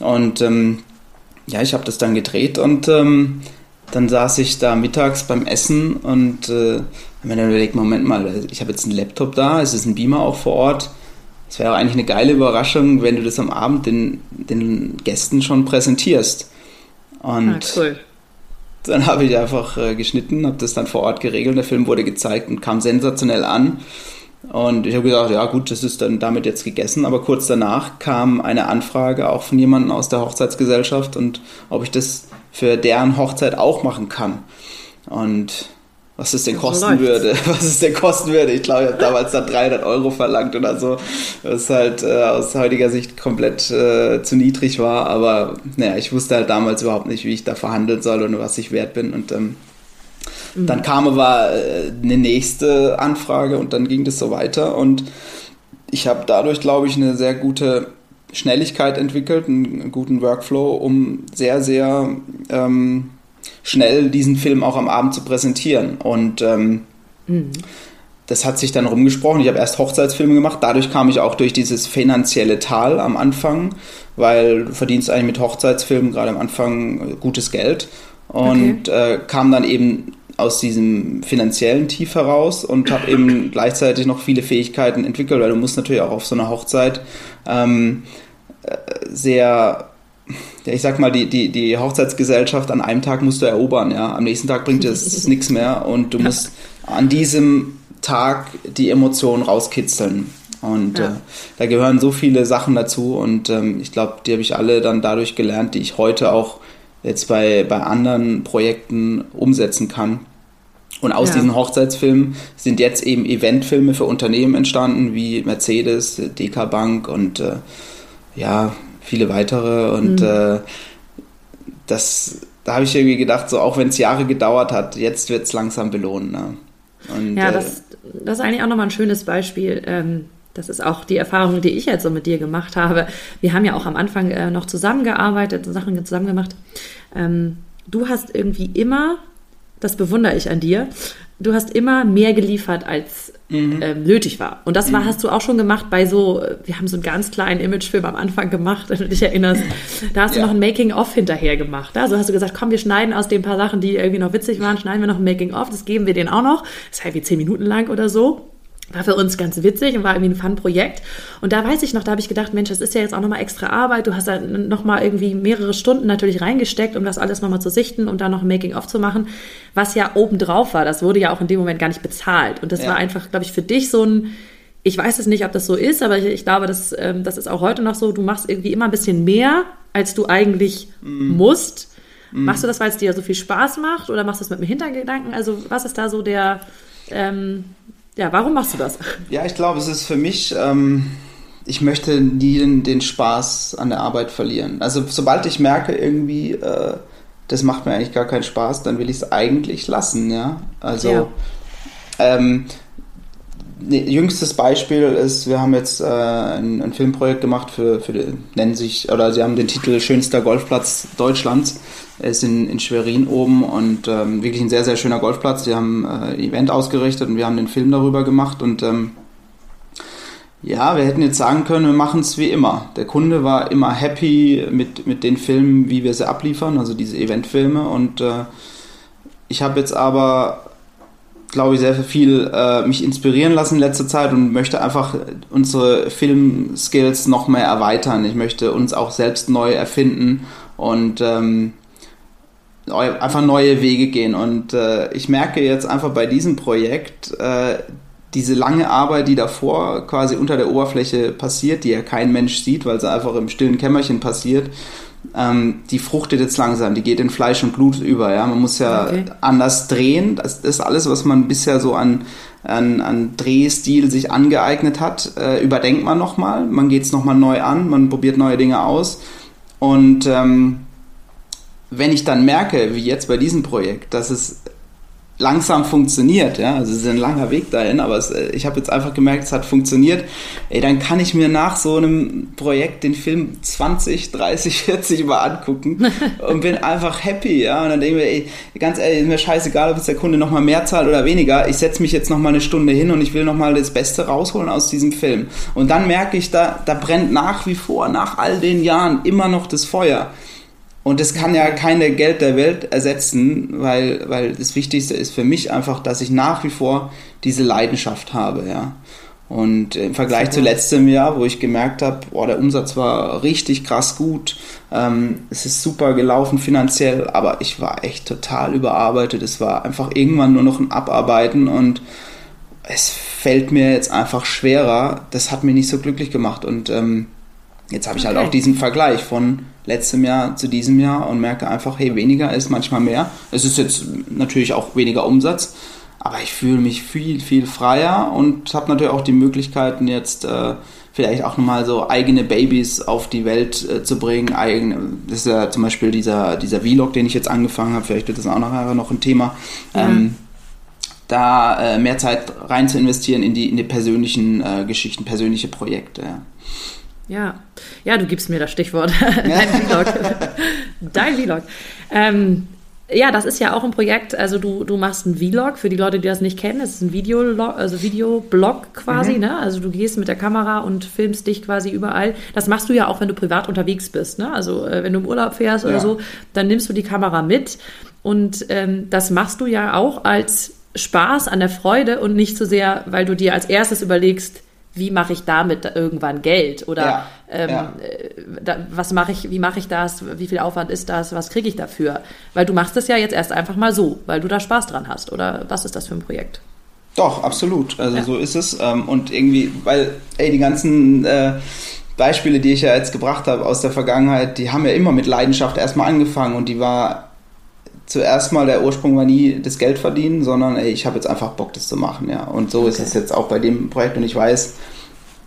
Und ähm, ja, ich habe das dann gedreht und ähm, dann saß ich da mittags beim Essen und äh, habe mir dann überlegt, Moment mal, ich habe jetzt einen Laptop da, es ist ein Beamer auch vor Ort. Es wäre eigentlich eine geile Überraschung, wenn du das am Abend den, den Gästen schon präsentierst. Und ah, cool. dann habe ich einfach äh, geschnitten, habe das dann vor Ort geregelt. Der Film wurde gezeigt und kam sensationell an. Und ich habe gesagt, ja gut, das ist dann damit jetzt gegessen. Aber kurz danach kam eine Anfrage auch von jemandem aus der Hochzeitsgesellschaft und ob ich das für deren Hochzeit auch machen kann. Und was es denn kosten würde, was es denn kosten würde. Ich glaube, ich habe damals dann 300 Euro verlangt oder so, was halt äh, aus heutiger Sicht komplett äh, zu niedrig war. Aber naja, ich wusste halt damals überhaupt nicht, wie ich da verhandeln soll und was ich wert bin. Und ähm, Mhm. Dann kam aber äh, eine nächste Anfrage und dann ging das so weiter. Und ich habe dadurch, glaube ich, eine sehr gute Schnelligkeit entwickelt, einen guten Workflow, um sehr, sehr ähm, schnell diesen Film auch am Abend zu präsentieren. Und ähm, mhm. das hat sich dann rumgesprochen. Ich habe erst Hochzeitsfilme gemacht. Dadurch kam ich auch durch dieses finanzielle Tal am Anfang, weil du verdienst eigentlich mit Hochzeitsfilmen gerade am Anfang gutes Geld. Und okay. äh, kam dann eben aus diesem finanziellen Tief heraus und habe eben gleichzeitig noch viele Fähigkeiten entwickelt, weil du musst natürlich auch auf so einer Hochzeit ähm, äh, sehr, ja, ich sag mal, die, die, die Hochzeitsgesellschaft an einem Tag musst du erobern, ja. Am nächsten Tag bringt es nichts mehr und du musst an diesem Tag die Emotionen rauskitzeln. Und ja. äh, da gehören so viele Sachen dazu und ähm, ich glaube, die habe ich alle dann dadurch gelernt, die ich heute auch jetzt bei, bei anderen Projekten umsetzen kann. Und aus ja. diesen Hochzeitsfilmen sind jetzt eben Eventfilme für Unternehmen entstanden, wie Mercedes, DK Bank und äh, ja, viele weitere. Und mhm. äh, das, da habe ich irgendwie gedacht, so auch wenn es Jahre gedauert hat, jetzt wird es langsam belohnt. Ne? Und, ja, das, äh, das ist eigentlich auch nochmal ein schönes Beispiel. Ähm, das ist auch die Erfahrung, die ich jetzt so mit dir gemacht habe. Wir haben ja auch am Anfang äh, noch zusammengearbeitet, Sachen zusammen gemacht. Ähm, du hast irgendwie immer, das bewundere ich an dir, du hast immer mehr geliefert, als mhm. ähm, nötig war. Und das war, mhm. hast du auch schon gemacht bei so, wir haben so einen ganz kleinen Imagefilm am Anfang gemacht, wenn du dich erinnerst. Da hast ja. du noch ein Making-of hinterher gemacht. Also hast du gesagt, komm, wir schneiden aus den paar Sachen, die irgendwie noch witzig waren, schneiden wir noch ein Making-of, das geben wir denen auch noch. Das ist halt wie zehn Minuten lang oder so. War für uns ganz witzig und war irgendwie ein Fun-Projekt. Und da weiß ich noch, da habe ich gedacht, Mensch, das ist ja jetzt auch nochmal extra Arbeit. Du hast da nochmal irgendwie mehrere Stunden natürlich reingesteckt, um das alles nochmal zu sichten und da noch ein Making-of zu machen, was ja obendrauf war. Das wurde ja auch in dem Moment gar nicht bezahlt. Und das ja. war einfach, glaube ich, für dich so ein, ich weiß es nicht, ob das so ist, aber ich, ich glaube, das, ähm, das ist auch heute noch so, du machst irgendwie immer ein bisschen mehr, als du eigentlich mm. musst. Mm. Machst du das, weil es dir so viel Spaß macht oder machst du das mit dem Hintergedanken? Also was ist da so der... Ähm, ja, warum machst du das? Ja, ich glaube, es ist für mich, ähm, ich möchte nie den, den, Spaß an der Arbeit verlieren. Also sobald ich merke irgendwie, äh, das macht mir eigentlich gar keinen Spaß, dann will ich es eigentlich lassen, ja. Also ja. Ähm, ne, jüngstes Beispiel ist, wir haben jetzt äh, ein, ein, Filmprojekt gemacht für, für nennen sich, oder sie haben den Titel Schönster Golfplatz Deutschlands. Er ist in, in Schwerin oben und ähm, wirklich ein sehr, sehr schöner Golfplatz. Die haben äh, ein Event ausgerichtet und wir haben den Film darüber gemacht und ähm, ja, wir hätten jetzt sagen können, wir machen es wie immer. Der Kunde war immer happy mit, mit den Filmen, wie wir sie abliefern, also diese Eventfilme. Und äh, ich habe jetzt aber, glaube ich, sehr viel äh, mich inspirieren lassen in letzter Zeit und möchte einfach unsere Filmskills noch mehr erweitern. Ich möchte uns auch selbst neu erfinden und ähm, einfach neue Wege gehen. Und äh, ich merke jetzt einfach bei diesem Projekt, äh, diese lange Arbeit, die davor quasi unter der Oberfläche passiert, die ja kein Mensch sieht, weil sie einfach im stillen Kämmerchen passiert, ähm, die fruchtet jetzt langsam, die geht in Fleisch und Blut über. Ja? Man muss ja okay. anders drehen. Das ist alles, was man bisher so an, an, an Drehstil sich angeeignet hat, äh, überdenkt man nochmal. Man geht es nochmal neu an, man probiert neue Dinge aus. Und ähm, wenn ich dann merke, wie jetzt bei diesem Projekt, dass es langsam funktioniert, ja, also es ist ein langer Weg dahin, aber es, äh, ich habe jetzt einfach gemerkt, es hat funktioniert, ey, dann kann ich mir nach so einem Projekt den Film 20, 30, 40 mal angucken und bin einfach happy, ja, und dann denke ich mir, ey, ganz ehrlich, ist mir scheißegal, ob es der Kunde nochmal mehr zahlt oder weniger, ich setze mich jetzt nochmal eine Stunde hin und ich will nochmal das Beste rausholen aus diesem Film. Und dann merke ich, da, da brennt nach wie vor, nach all den Jahren immer noch das Feuer und das kann ja keine Geld der Welt ersetzen, weil, weil das Wichtigste ist für mich einfach, dass ich nach wie vor diese Leidenschaft habe, ja. Und im Vergleich zu letztem Jahr, wo ich gemerkt habe, boah, der Umsatz war richtig krass gut, ähm, es ist super gelaufen finanziell, aber ich war echt total überarbeitet. Es war einfach irgendwann nur noch ein Abarbeiten und es fällt mir jetzt einfach schwerer. Das hat mich nicht so glücklich gemacht und ähm, jetzt habe ich halt okay. halt auch diesen Vergleich von letztem Jahr zu diesem Jahr und merke einfach, hey, weniger ist manchmal mehr. Es ist jetzt natürlich auch weniger Umsatz, aber ich fühle mich viel, viel freier und habe natürlich auch die Möglichkeiten jetzt äh, vielleicht auch nochmal so eigene Babys auf die Welt äh, zu bringen. Eigene, das ist ja zum Beispiel dieser, dieser Vlog, den ich jetzt angefangen habe, vielleicht wird das auch nachher noch ein Thema. Ja. Ähm, da äh, mehr Zeit rein zu investieren in die, in die persönlichen äh, Geschichten, persönliche Projekte. Ja. Ja, ja, du gibst mir das Stichwort. Dein Vlog. Dein Vlog. Ähm, ja, das ist ja auch ein Projekt. Also du, du machst einen Vlog für die Leute, die das nicht kennen. Es ist ein Video, also Videoblog quasi. Mhm. Ne? Also du gehst mit der Kamera und filmst dich quasi überall. Das machst du ja auch, wenn du privat unterwegs bist. Ne? Also äh, wenn du im Urlaub fährst ja. oder so, dann nimmst du die Kamera mit. Und ähm, das machst du ja auch als Spaß an der Freude und nicht so sehr, weil du dir als erstes überlegst, wie mache ich damit irgendwann Geld oder ja, ähm, ja. Äh, da, was mache ich, wie mache ich das, wie viel Aufwand ist das, was kriege ich dafür? Weil du machst es ja jetzt erst einfach mal so, weil du da Spaß dran hast oder was ist das für ein Projekt? Doch, absolut. Also ja. so ist es ähm, und irgendwie, weil ey die ganzen äh, Beispiele, die ich ja jetzt gebracht habe aus der Vergangenheit, die haben ja immer mit Leidenschaft erstmal angefangen und die war zuerst mal der Ursprung war nie das Geld verdienen, sondern ey, ich habe jetzt einfach Bock, das zu machen, ja. Und so okay. ist es jetzt auch bei dem Projekt und ich weiß,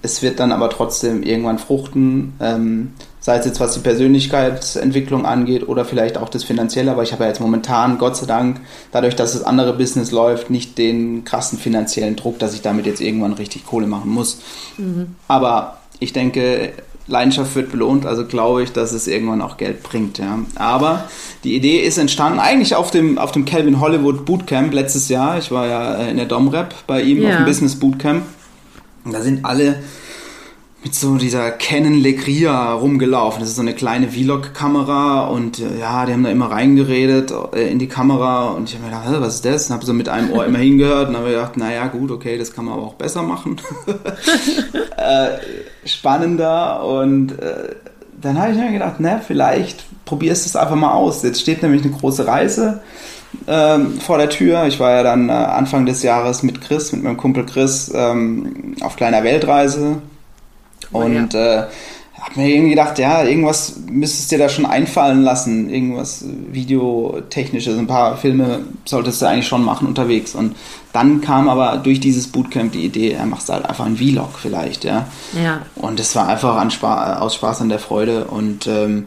es wird dann aber trotzdem irgendwann fruchten, ähm, sei es jetzt was die Persönlichkeitsentwicklung angeht oder vielleicht auch das Finanzielle, aber ich habe ja jetzt momentan, Gott sei Dank, dadurch, dass das andere Business läuft, nicht den krassen finanziellen Druck, dass ich damit jetzt irgendwann richtig Kohle machen muss. Mhm. Aber ich denke, Leidenschaft wird belohnt, also glaube ich, dass es irgendwann auch Geld bringt. Ja. Aber die Idee ist entstanden eigentlich auf dem, auf dem Calvin Hollywood Bootcamp letztes Jahr. Ich war ja äh, in der Domrep bei ihm ja. auf dem Business Bootcamp. Und da sind alle mit so dieser Canon Legria rumgelaufen. Das ist so eine kleine Vlog-Kamera und äh, ja, die haben da immer reingeredet äh, in die Kamera und ich habe mir gedacht, was ist das? Und habe so mit einem Ohr immer hingehört und habe gedacht, naja gut, okay, das kann man aber auch besser machen. äh, spannender und äh, dann habe ich mir gedacht, na, vielleicht probierst du es einfach mal aus. Jetzt steht nämlich eine große Reise ähm, vor der Tür. Ich war ja dann äh, Anfang des Jahres mit Chris, mit meinem Kumpel Chris, ähm, auf kleiner Weltreise. Oh, und ja. äh, hab mir irgendwie gedacht, ja, irgendwas müsstest du dir da schon einfallen lassen. Irgendwas Videotechnisches, ein paar Filme solltest du eigentlich schon machen unterwegs. Und dann kam aber durch dieses Bootcamp die Idee, er machst halt einfach einen Vlog vielleicht, ja. Ja. Und es war einfach an Spa aus Spaß an der Freude. Und ähm,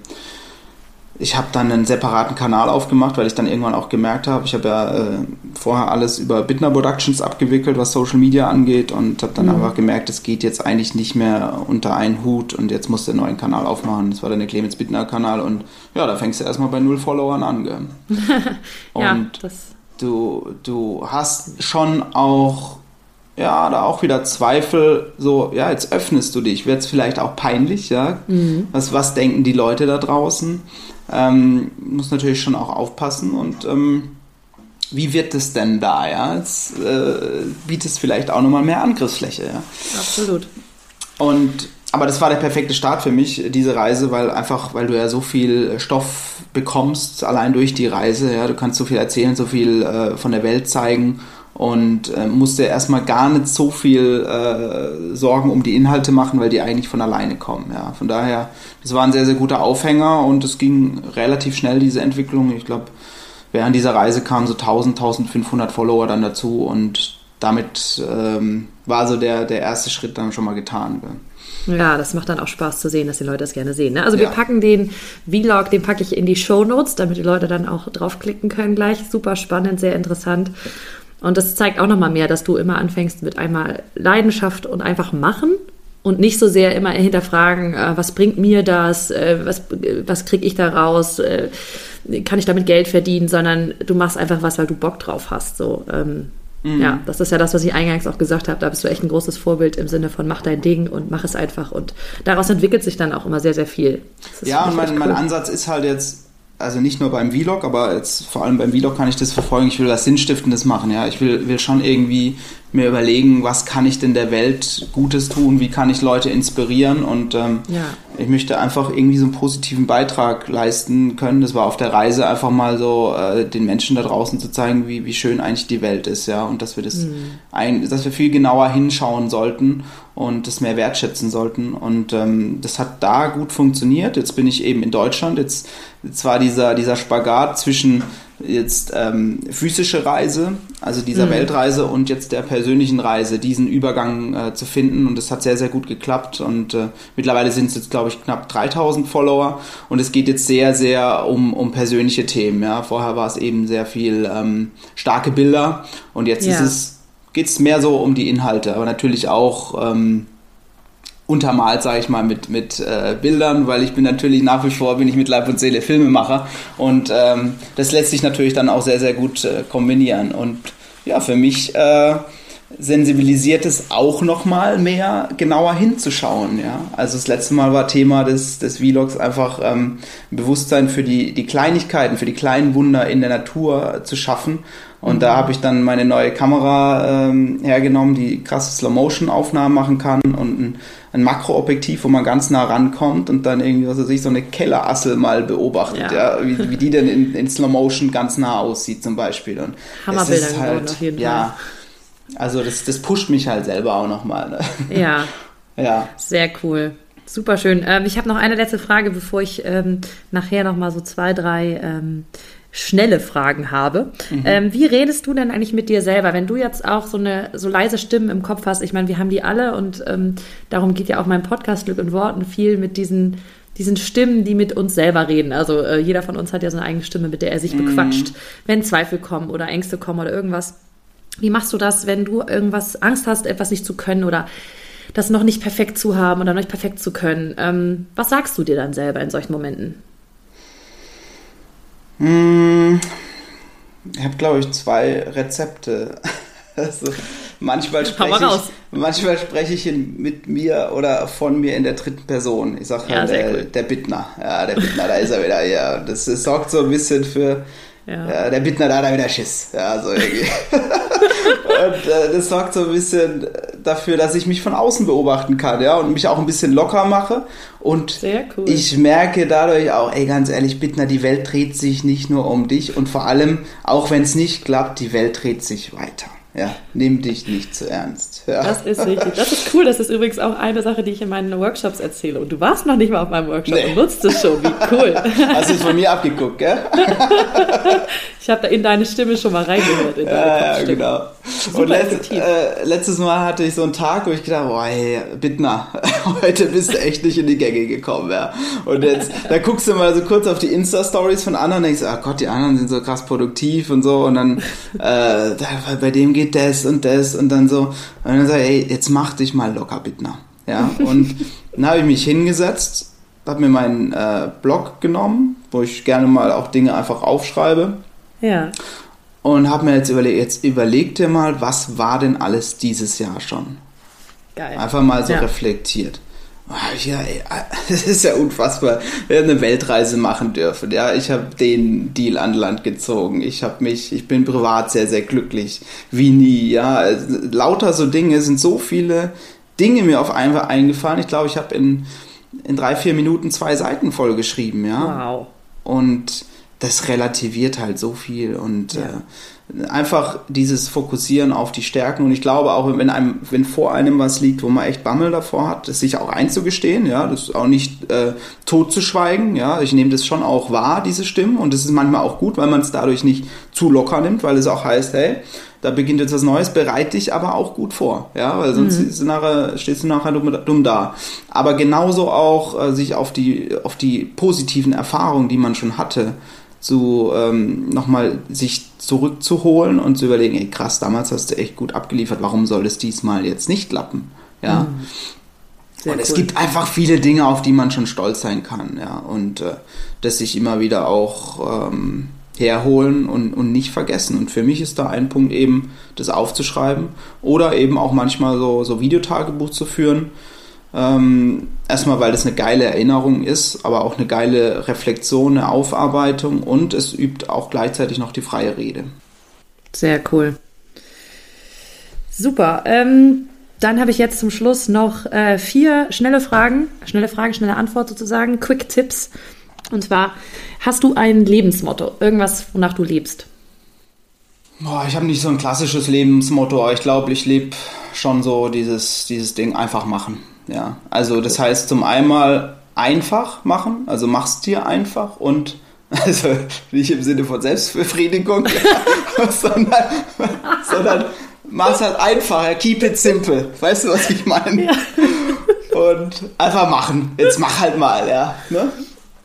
ich habe dann einen separaten Kanal aufgemacht, weil ich dann irgendwann auch gemerkt habe, ich habe ja äh, vorher alles über Bittner Productions abgewickelt, was Social Media angeht und habe dann mhm. einfach gemerkt, es geht jetzt eigentlich nicht mehr unter einen Hut und jetzt musst du einen neuen Kanal aufmachen. Das war dann der Clemens Bittner Kanal und ja, da fängst du erstmal bei null Followern an. Gell? und ja, du, du hast schon auch ja, da auch wieder Zweifel, so, ja, jetzt öffnest du dich, wird es vielleicht auch peinlich, ja? Mhm. Was, was denken die Leute da draußen? Ähm, muss natürlich schon auch aufpassen und ähm, wie wird es denn da, ja? Jetzt äh, bietet es vielleicht auch nochmal mehr Angriffsfläche, ja? Absolut. Und aber das war der perfekte Start für mich, diese Reise, weil einfach, weil du ja so viel Stoff bekommst, allein durch die Reise, ja, du kannst so viel erzählen, so viel äh, von der Welt zeigen und äh, musste erstmal gar nicht so viel äh, Sorgen um die Inhalte machen, weil die eigentlich von alleine kommen. Ja. Von daher, das war ein sehr, sehr guter Aufhänger und es ging relativ schnell, diese Entwicklung. Ich glaube, während dieser Reise kamen so 1000, 1500 Follower dann dazu und damit ähm, war so der, der erste Schritt dann schon mal getan. Ja, das macht dann auch Spaß zu sehen, dass die Leute das gerne sehen. Ne? Also ja. wir packen den Vlog, den packe ich in die Show Notes, damit die Leute dann auch draufklicken können gleich. Super spannend, sehr interessant. Und das zeigt auch nochmal mehr, dass du immer anfängst mit einmal Leidenschaft und einfach machen und nicht so sehr immer hinterfragen, äh, was bringt mir das, äh, was, was kriege ich da raus, äh, kann ich damit Geld verdienen, sondern du machst einfach was, weil du Bock drauf hast. So, ähm, mhm. Ja, das ist ja das, was ich eingangs auch gesagt habe. Da bist du echt ein großes Vorbild im Sinne von mach dein Ding und mach es einfach. Und daraus entwickelt sich dann auch immer sehr, sehr viel. Ja, und mein, cool. mein Ansatz ist halt jetzt, also nicht nur beim Vlog, aber jetzt vor allem beim Vlog kann ich das verfolgen. Ich will was Sinnstiftendes machen, ja. Ich will, will schon irgendwie mir überlegen, was kann ich denn der Welt Gutes tun, wie kann ich Leute inspirieren und ähm, ja. ich möchte einfach irgendwie so einen positiven Beitrag leisten können. Das war auf der Reise einfach mal so, äh, den Menschen da draußen zu zeigen, wie, wie schön eigentlich die Welt ist, ja, und dass wir das mhm. ein, dass wir viel genauer hinschauen sollten und das mehr wertschätzen sollten. Und ähm, das hat da gut funktioniert. Jetzt bin ich eben in Deutschland. Jetzt, jetzt war dieser, dieser Spagat zwischen jetzt ähm, physische Reise, also dieser mhm. Weltreise und jetzt der persönlichen Reise, diesen Übergang äh, zu finden. Und das hat sehr, sehr gut geklappt. Und äh, mittlerweile sind es jetzt, glaube ich, knapp 3000 Follower. Und es geht jetzt sehr, sehr um, um persönliche Themen. Ja. Vorher war es eben sehr viel ähm, starke Bilder. Und jetzt ja. ist es, geht es mehr so um die Inhalte, aber natürlich auch ähm, untermalt, sage ich mal, mit, mit äh, Bildern, weil ich bin natürlich nach wie vor, bin ich mit Leib und Seele Filmemacher und ähm, das lässt sich natürlich dann auch sehr, sehr gut äh, kombinieren und ja, für mich äh, sensibilisiert es auch nochmal mehr genauer hinzuschauen, ja. Also das letzte Mal war Thema des, des Vlogs einfach ähm, Bewusstsein für die, die Kleinigkeiten, für die kleinen Wunder in der Natur zu schaffen und mhm. da habe ich dann meine neue Kamera ähm, hergenommen, die krasse Slow-Motion-Aufnahmen machen kann und ein, ein Makroobjektiv, wo man ganz nah rankommt und dann irgendwie, was weiß ich, so eine Kellerassel mal beobachtet, ja. ja wie, wie die denn in, in Slow-Motion ganz nah aussieht zum Beispiel. Und Hammerbilder ist halt, auf jeden ja, Fall. Also das, das pusht mich halt selber auch nochmal. Ne? Ja. ja. Sehr cool. Super schön. Ähm, ich habe noch eine letzte Frage, bevor ich ähm, nachher nochmal so zwei, drei ähm, schnelle Fragen habe. Mhm. Ähm, wie redest du denn eigentlich mit dir selber, wenn du jetzt auch so eine so leise Stimmen im Kopf hast? Ich meine, wir haben die alle und ähm, darum geht ja auch mein Podcast Glück in Worten viel mit diesen diesen Stimmen, die mit uns selber reden. Also äh, jeder von uns hat ja so eine eigene Stimme, mit der er sich mhm. bequatscht, wenn Zweifel kommen oder Ängste kommen oder irgendwas. Wie machst du das, wenn du irgendwas Angst hast, etwas nicht zu können oder das noch nicht perfekt zu haben oder noch nicht perfekt zu können? Ähm, was sagst du dir dann selber in solchen Momenten? Hm, ich habe, glaube ich, zwei Rezepte. also, manchmal spreche ich, manchmal spreche ich in, mit mir oder von mir in der dritten Person. Ich sage ja, der, cool. der Bittner. Ja, der Bittner, da ist er wieder. Ja, das, das sorgt so ein bisschen für ja. ja. der Bittner, da hat er wieder Schiss. Ja, so irgendwie. und äh, das sorgt so ein bisschen dafür, dass ich mich von außen beobachten kann, ja, und mich auch ein bisschen locker mache. Und cool. ich merke dadurch auch, ey, ganz ehrlich, Bittner, die Welt dreht sich nicht nur um dich und vor allem, auch wenn es nicht klappt, die Welt dreht sich weiter. Ja, nimm dich nicht zu ernst. Ja. Das ist richtig. Das ist cool. Das ist übrigens auch eine Sache, die ich in meinen Workshops erzähle. Und du warst noch nicht mal auf meinem Workshop nee. und nutzt es schon. Wie cool. Hast du es von mir abgeguckt, gell? ich habe da in deine Stimme schon mal reingehört. ja, ja, genau. Und letzt, äh, letztes Mal hatte ich so einen Tag, wo ich gedacht habe, oh, hey, Bittner, heute bist du echt nicht in die Gänge gekommen. Ja. Und jetzt, da guckst du mal so kurz auf die Insta-Stories von anderen und denkst, oh Gott, die anderen sind so krass produktiv und so. Und dann, äh, bei dem geht das und das und dann so. Und dann sag ich, ey, jetzt mach dich mal locker, Bittner. Ja, und dann habe ich mich hingesetzt, habe mir meinen äh, Blog genommen, wo ich gerne mal auch Dinge einfach aufschreibe. Ja. Und habe mir jetzt überlegt, jetzt überleg dir mal, was war denn alles dieses Jahr schon? Geil. Einfach mal so ja. reflektiert. Ja, ey, das ist ja unfassbar. Wir haben eine Weltreise machen dürfen. Ja, ich habe den Deal an Land gezogen. Ich habe mich, ich bin privat sehr, sehr glücklich wie nie. Ja, lauter so Dinge sind so viele Dinge mir auf einmal eingefallen. Ich glaube, ich habe in in drei vier Minuten zwei Seiten voll geschrieben. Ja. Wow. Und das relativiert halt so viel und ja. äh, einfach dieses Fokussieren auf die Stärken und ich glaube auch, wenn einem, wenn vor einem was liegt, wo man echt Bammel davor hat, das sich auch einzugestehen, ja, das auch nicht äh, tot zu schweigen, ja, ich nehme das schon auch wahr, diese Stimmen und das ist manchmal auch gut, weil man es dadurch nicht zu locker nimmt, weil es auch heißt, hey, da beginnt jetzt was Neues, bereite dich aber auch gut vor, ja, weil sonst mhm. nachher, stehst du nachher dumm, dumm da. Aber genauso auch äh, sich auf die, auf die positiven Erfahrungen, die man schon hatte, zu ähm, nochmal sich zurückzuholen und zu überlegen, ey krass, damals hast du echt gut abgeliefert, warum soll es diesmal jetzt nicht klappen? Ja. Mhm. und cool. es gibt einfach viele Dinge, auf die man schon stolz sein kann, ja. Und äh, das sich immer wieder auch ähm, herholen und, und nicht vergessen. Und für mich ist da ein Punkt eben, das aufzuschreiben oder eben auch manchmal so, so Videotagebuch zu führen ähm, erstmal, weil das eine geile Erinnerung ist, aber auch eine geile Reflexion, eine Aufarbeitung und es übt auch gleichzeitig noch die freie Rede. Sehr cool. Super. Ähm, dann habe ich jetzt zum Schluss noch äh, vier schnelle Fragen, schnelle Fragen, schnelle Antwort sozusagen, Quick Tipps. Und zwar, hast du ein Lebensmotto, irgendwas, wonach du lebst? Boah, ich habe nicht so ein klassisches Lebensmotto, aber ich glaube, ich lebe schon so dieses, dieses Ding einfach machen. Ja, also das heißt zum einmal einfach machen, also machst dir einfach und also nicht im Sinne von Selbstbefriedigung, sondern, sondern mach's halt einfacher, keep it simple. Weißt du, was ich meine? Ja. Und einfach machen. Jetzt mach halt mal, ja. Ne?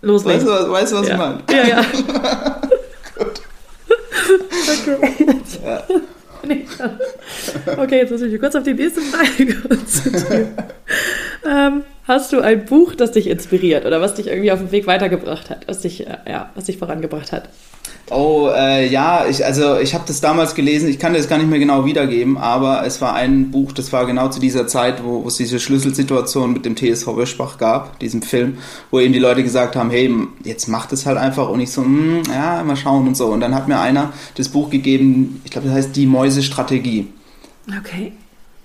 Loslegen. Weißt du, weißt du was ja. ich meine? Ja, ja. Gut. Okay. Ja. Okay, jetzt muss ich mich kurz auf die nächste Frage konzentrieren. ähm, hast du ein Buch, das dich inspiriert oder was dich irgendwie auf dem Weg weitergebracht hat, was dich, äh, ja, was dich vorangebracht hat? Oh, äh, ja, ich, also ich habe das damals gelesen, ich kann das gar nicht mehr genau wiedergeben, aber es war ein Buch, das war genau zu dieser Zeit, wo, wo es diese Schlüsselsituation mit dem TSV Wischbach gab, diesem Film, wo eben die Leute gesagt haben, hey, jetzt macht es halt einfach und ich so, hm, ja, mal schauen und so. Und dann hat mir einer das Buch gegeben, ich glaube, das heißt Die Mäusestrategie. Okay.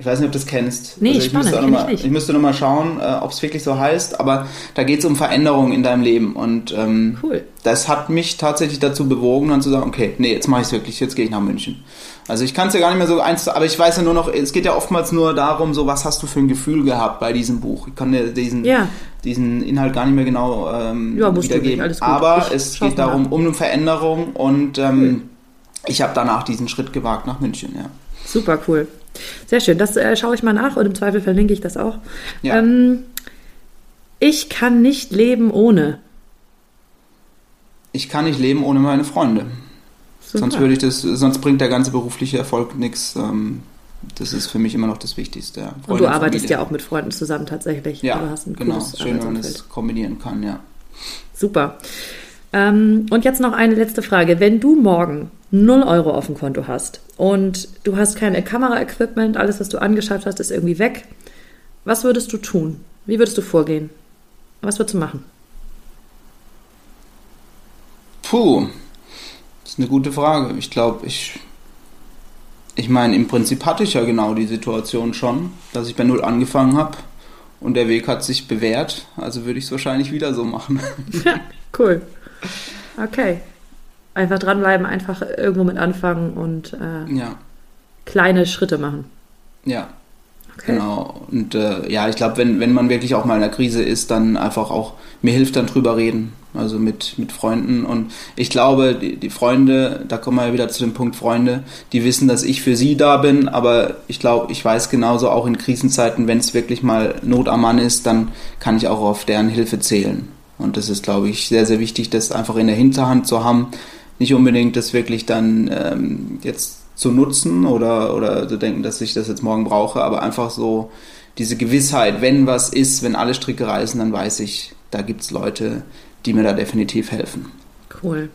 Ich weiß nicht, ob du das kennst. Nee, also ich, spannend, müsste noch mal, ich, ich müsste nochmal schauen, äh, ob es wirklich so heißt, aber da geht es um Veränderungen in deinem Leben. Und ähm, cool. das hat mich tatsächlich dazu bewogen, dann zu sagen, okay, nee, jetzt mache ich es wirklich, jetzt gehe ich nach München. Also ich kann es ja gar nicht mehr so eins, aber ich weiß ja nur noch, es geht ja oftmals nur darum, so was hast du für ein Gefühl gehabt bei diesem Buch. Ich kann dir diesen, ja. diesen Inhalt gar nicht mehr genau ähm, ja, wiedergeben. Aber ich es geht darum, um eine Veränderung und ähm, cool. ich habe danach diesen Schritt gewagt nach München, ja. Super cool. Sehr schön. Das äh, schaue ich mal nach und im Zweifel verlinke ich das auch. Ja. Ähm, ich kann nicht leben ohne. Ich kann nicht leben ohne meine Freunde. Super. Sonst würde ich das, sonst bringt der ganze berufliche Erfolg nichts. Ähm, das ist für mich immer noch das Wichtigste. Ja. und du arbeitest ja auch mit Freunden zusammen tatsächlich. Ja, genau. Schön, wenn man das kombinieren kann, ja. Super. Ähm, und jetzt noch eine letzte Frage. Wenn du morgen 0 Euro auf dem Konto hast und du hast kein Kameraequipment, alles, was du angeschafft hast, ist irgendwie weg, was würdest du tun? Wie würdest du vorgehen? Was würdest du machen? Puh, das ist eine gute Frage. Ich glaube, ich. Ich meine, im Prinzip hatte ich ja genau die Situation schon, dass ich bei Null angefangen habe und der Weg hat sich bewährt. Also würde ich es wahrscheinlich wieder so machen. cool. Okay. Einfach dranbleiben, einfach irgendwo mit anfangen und äh, ja. kleine Schritte machen. Ja, Okay. Genau. Und äh, ja, ich glaube, wenn, wenn man wirklich auch mal in der Krise ist, dann einfach auch, mir hilft dann drüber reden. Also mit, mit Freunden. Und ich glaube, die, die Freunde, da kommen wir ja wieder zu dem Punkt Freunde, die wissen, dass ich für sie da bin, aber ich glaube, ich weiß genauso auch in Krisenzeiten, wenn es wirklich mal Not am Mann ist, dann kann ich auch auf deren Hilfe zählen. Und das ist, glaube ich, sehr, sehr wichtig, das einfach in der Hinterhand zu haben. Nicht unbedingt das wirklich dann ähm, jetzt zu nutzen oder, oder zu denken, dass ich das jetzt morgen brauche, aber einfach so diese Gewissheit, wenn was ist, wenn alle Stricke reißen, dann weiß ich, da gibt es Leute, die mir da definitiv helfen. Cool.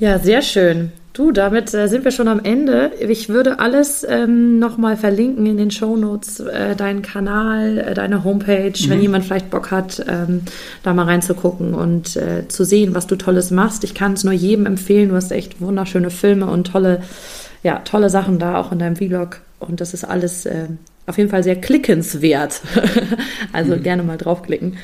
Ja, sehr schön. Du, damit äh, sind wir schon am Ende. Ich würde alles ähm, nochmal verlinken in den Show Notes, äh, deinen Kanal, äh, deine Homepage, mhm. wenn jemand vielleicht Bock hat, ähm, da mal reinzugucken und äh, zu sehen, was du Tolles machst. Ich kann es nur jedem empfehlen. Du hast echt wunderschöne Filme und tolle, ja, tolle Sachen da auch in deinem Vlog. Und das ist alles äh, auf jeden Fall sehr klickenswert. also mhm. gerne mal draufklicken.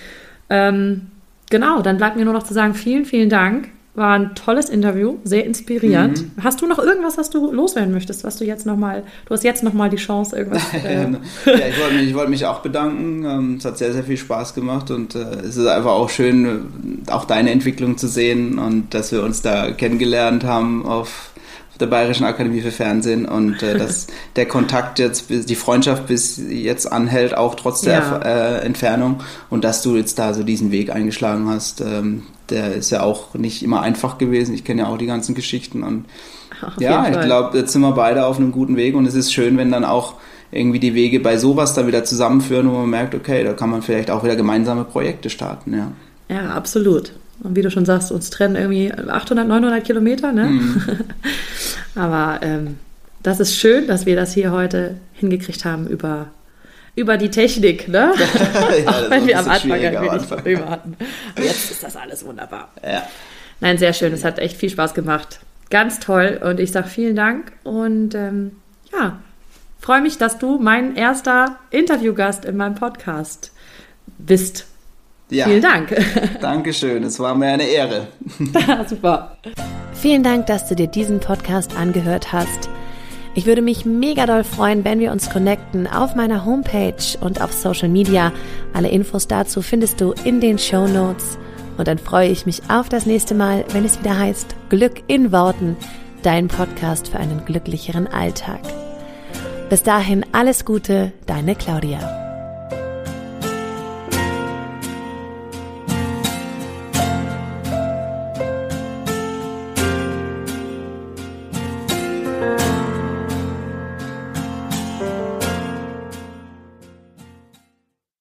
Ähm, genau, dann bleibt mir nur noch zu sagen, vielen, vielen Dank war ein tolles Interview, sehr inspirierend. Mhm. Hast du noch irgendwas, was du loswerden möchtest, was du jetzt nochmal, du hast jetzt nochmal die Chance, irgendwas. Äh ja, ich wollte mich, wollt mich auch bedanken. Ähm, es hat sehr, sehr viel Spaß gemacht und äh, es ist einfach auch schön, auch deine Entwicklung zu sehen und dass wir uns da kennengelernt haben auf der Bayerischen Akademie für Fernsehen und äh, dass der Kontakt jetzt, die Freundschaft bis jetzt anhält, auch trotz der ja. äh, Entfernung und dass du jetzt da so diesen Weg eingeschlagen hast, ähm, der ist ja auch nicht immer einfach gewesen. Ich kenne ja auch die ganzen Geschichten und auf ja, ich glaube, jetzt sind wir beide auf einem guten Weg und es ist schön, wenn dann auch irgendwie die Wege bei sowas dann wieder zusammenführen, wo man merkt, okay, da kann man vielleicht auch wieder gemeinsame Projekte starten, ja. Ja, absolut. Und wie du schon sagst, uns trennen irgendwie 800, 900 Kilometer, ne? Mm. Aber ähm, das ist schön, dass wir das hier heute hingekriegt haben über, über die Technik, ne? ja, Auch wenn wir am Anfang ein wenig Probleme hatten. Aber jetzt ist das alles wunderbar. Ja. Nein, sehr schön. Es hat echt viel Spaß gemacht. Ganz toll. Und ich sage vielen Dank. Und ähm, ja, freue mich, dass du mein erster Interviewgast in meinem Podcast bist. Ja. Vielen Dank. Dankeschön, es war mir eine Ehre. Super. Vielen Dank, dass du dir diesen Podcast angehört hast. Ich würde mich mega doll freuen, wenn wir uns connecten auf meiner Homepage und auf Social Media. Alle Infos dazu findest du in den Show Notes. Und dann freue ich mich auf das nächste Mal, wenn es wieder heißt Glück in Worten, dein Podcast für einen glücklicheren Alltag. Bis dahin alles Gute, deine Claudia.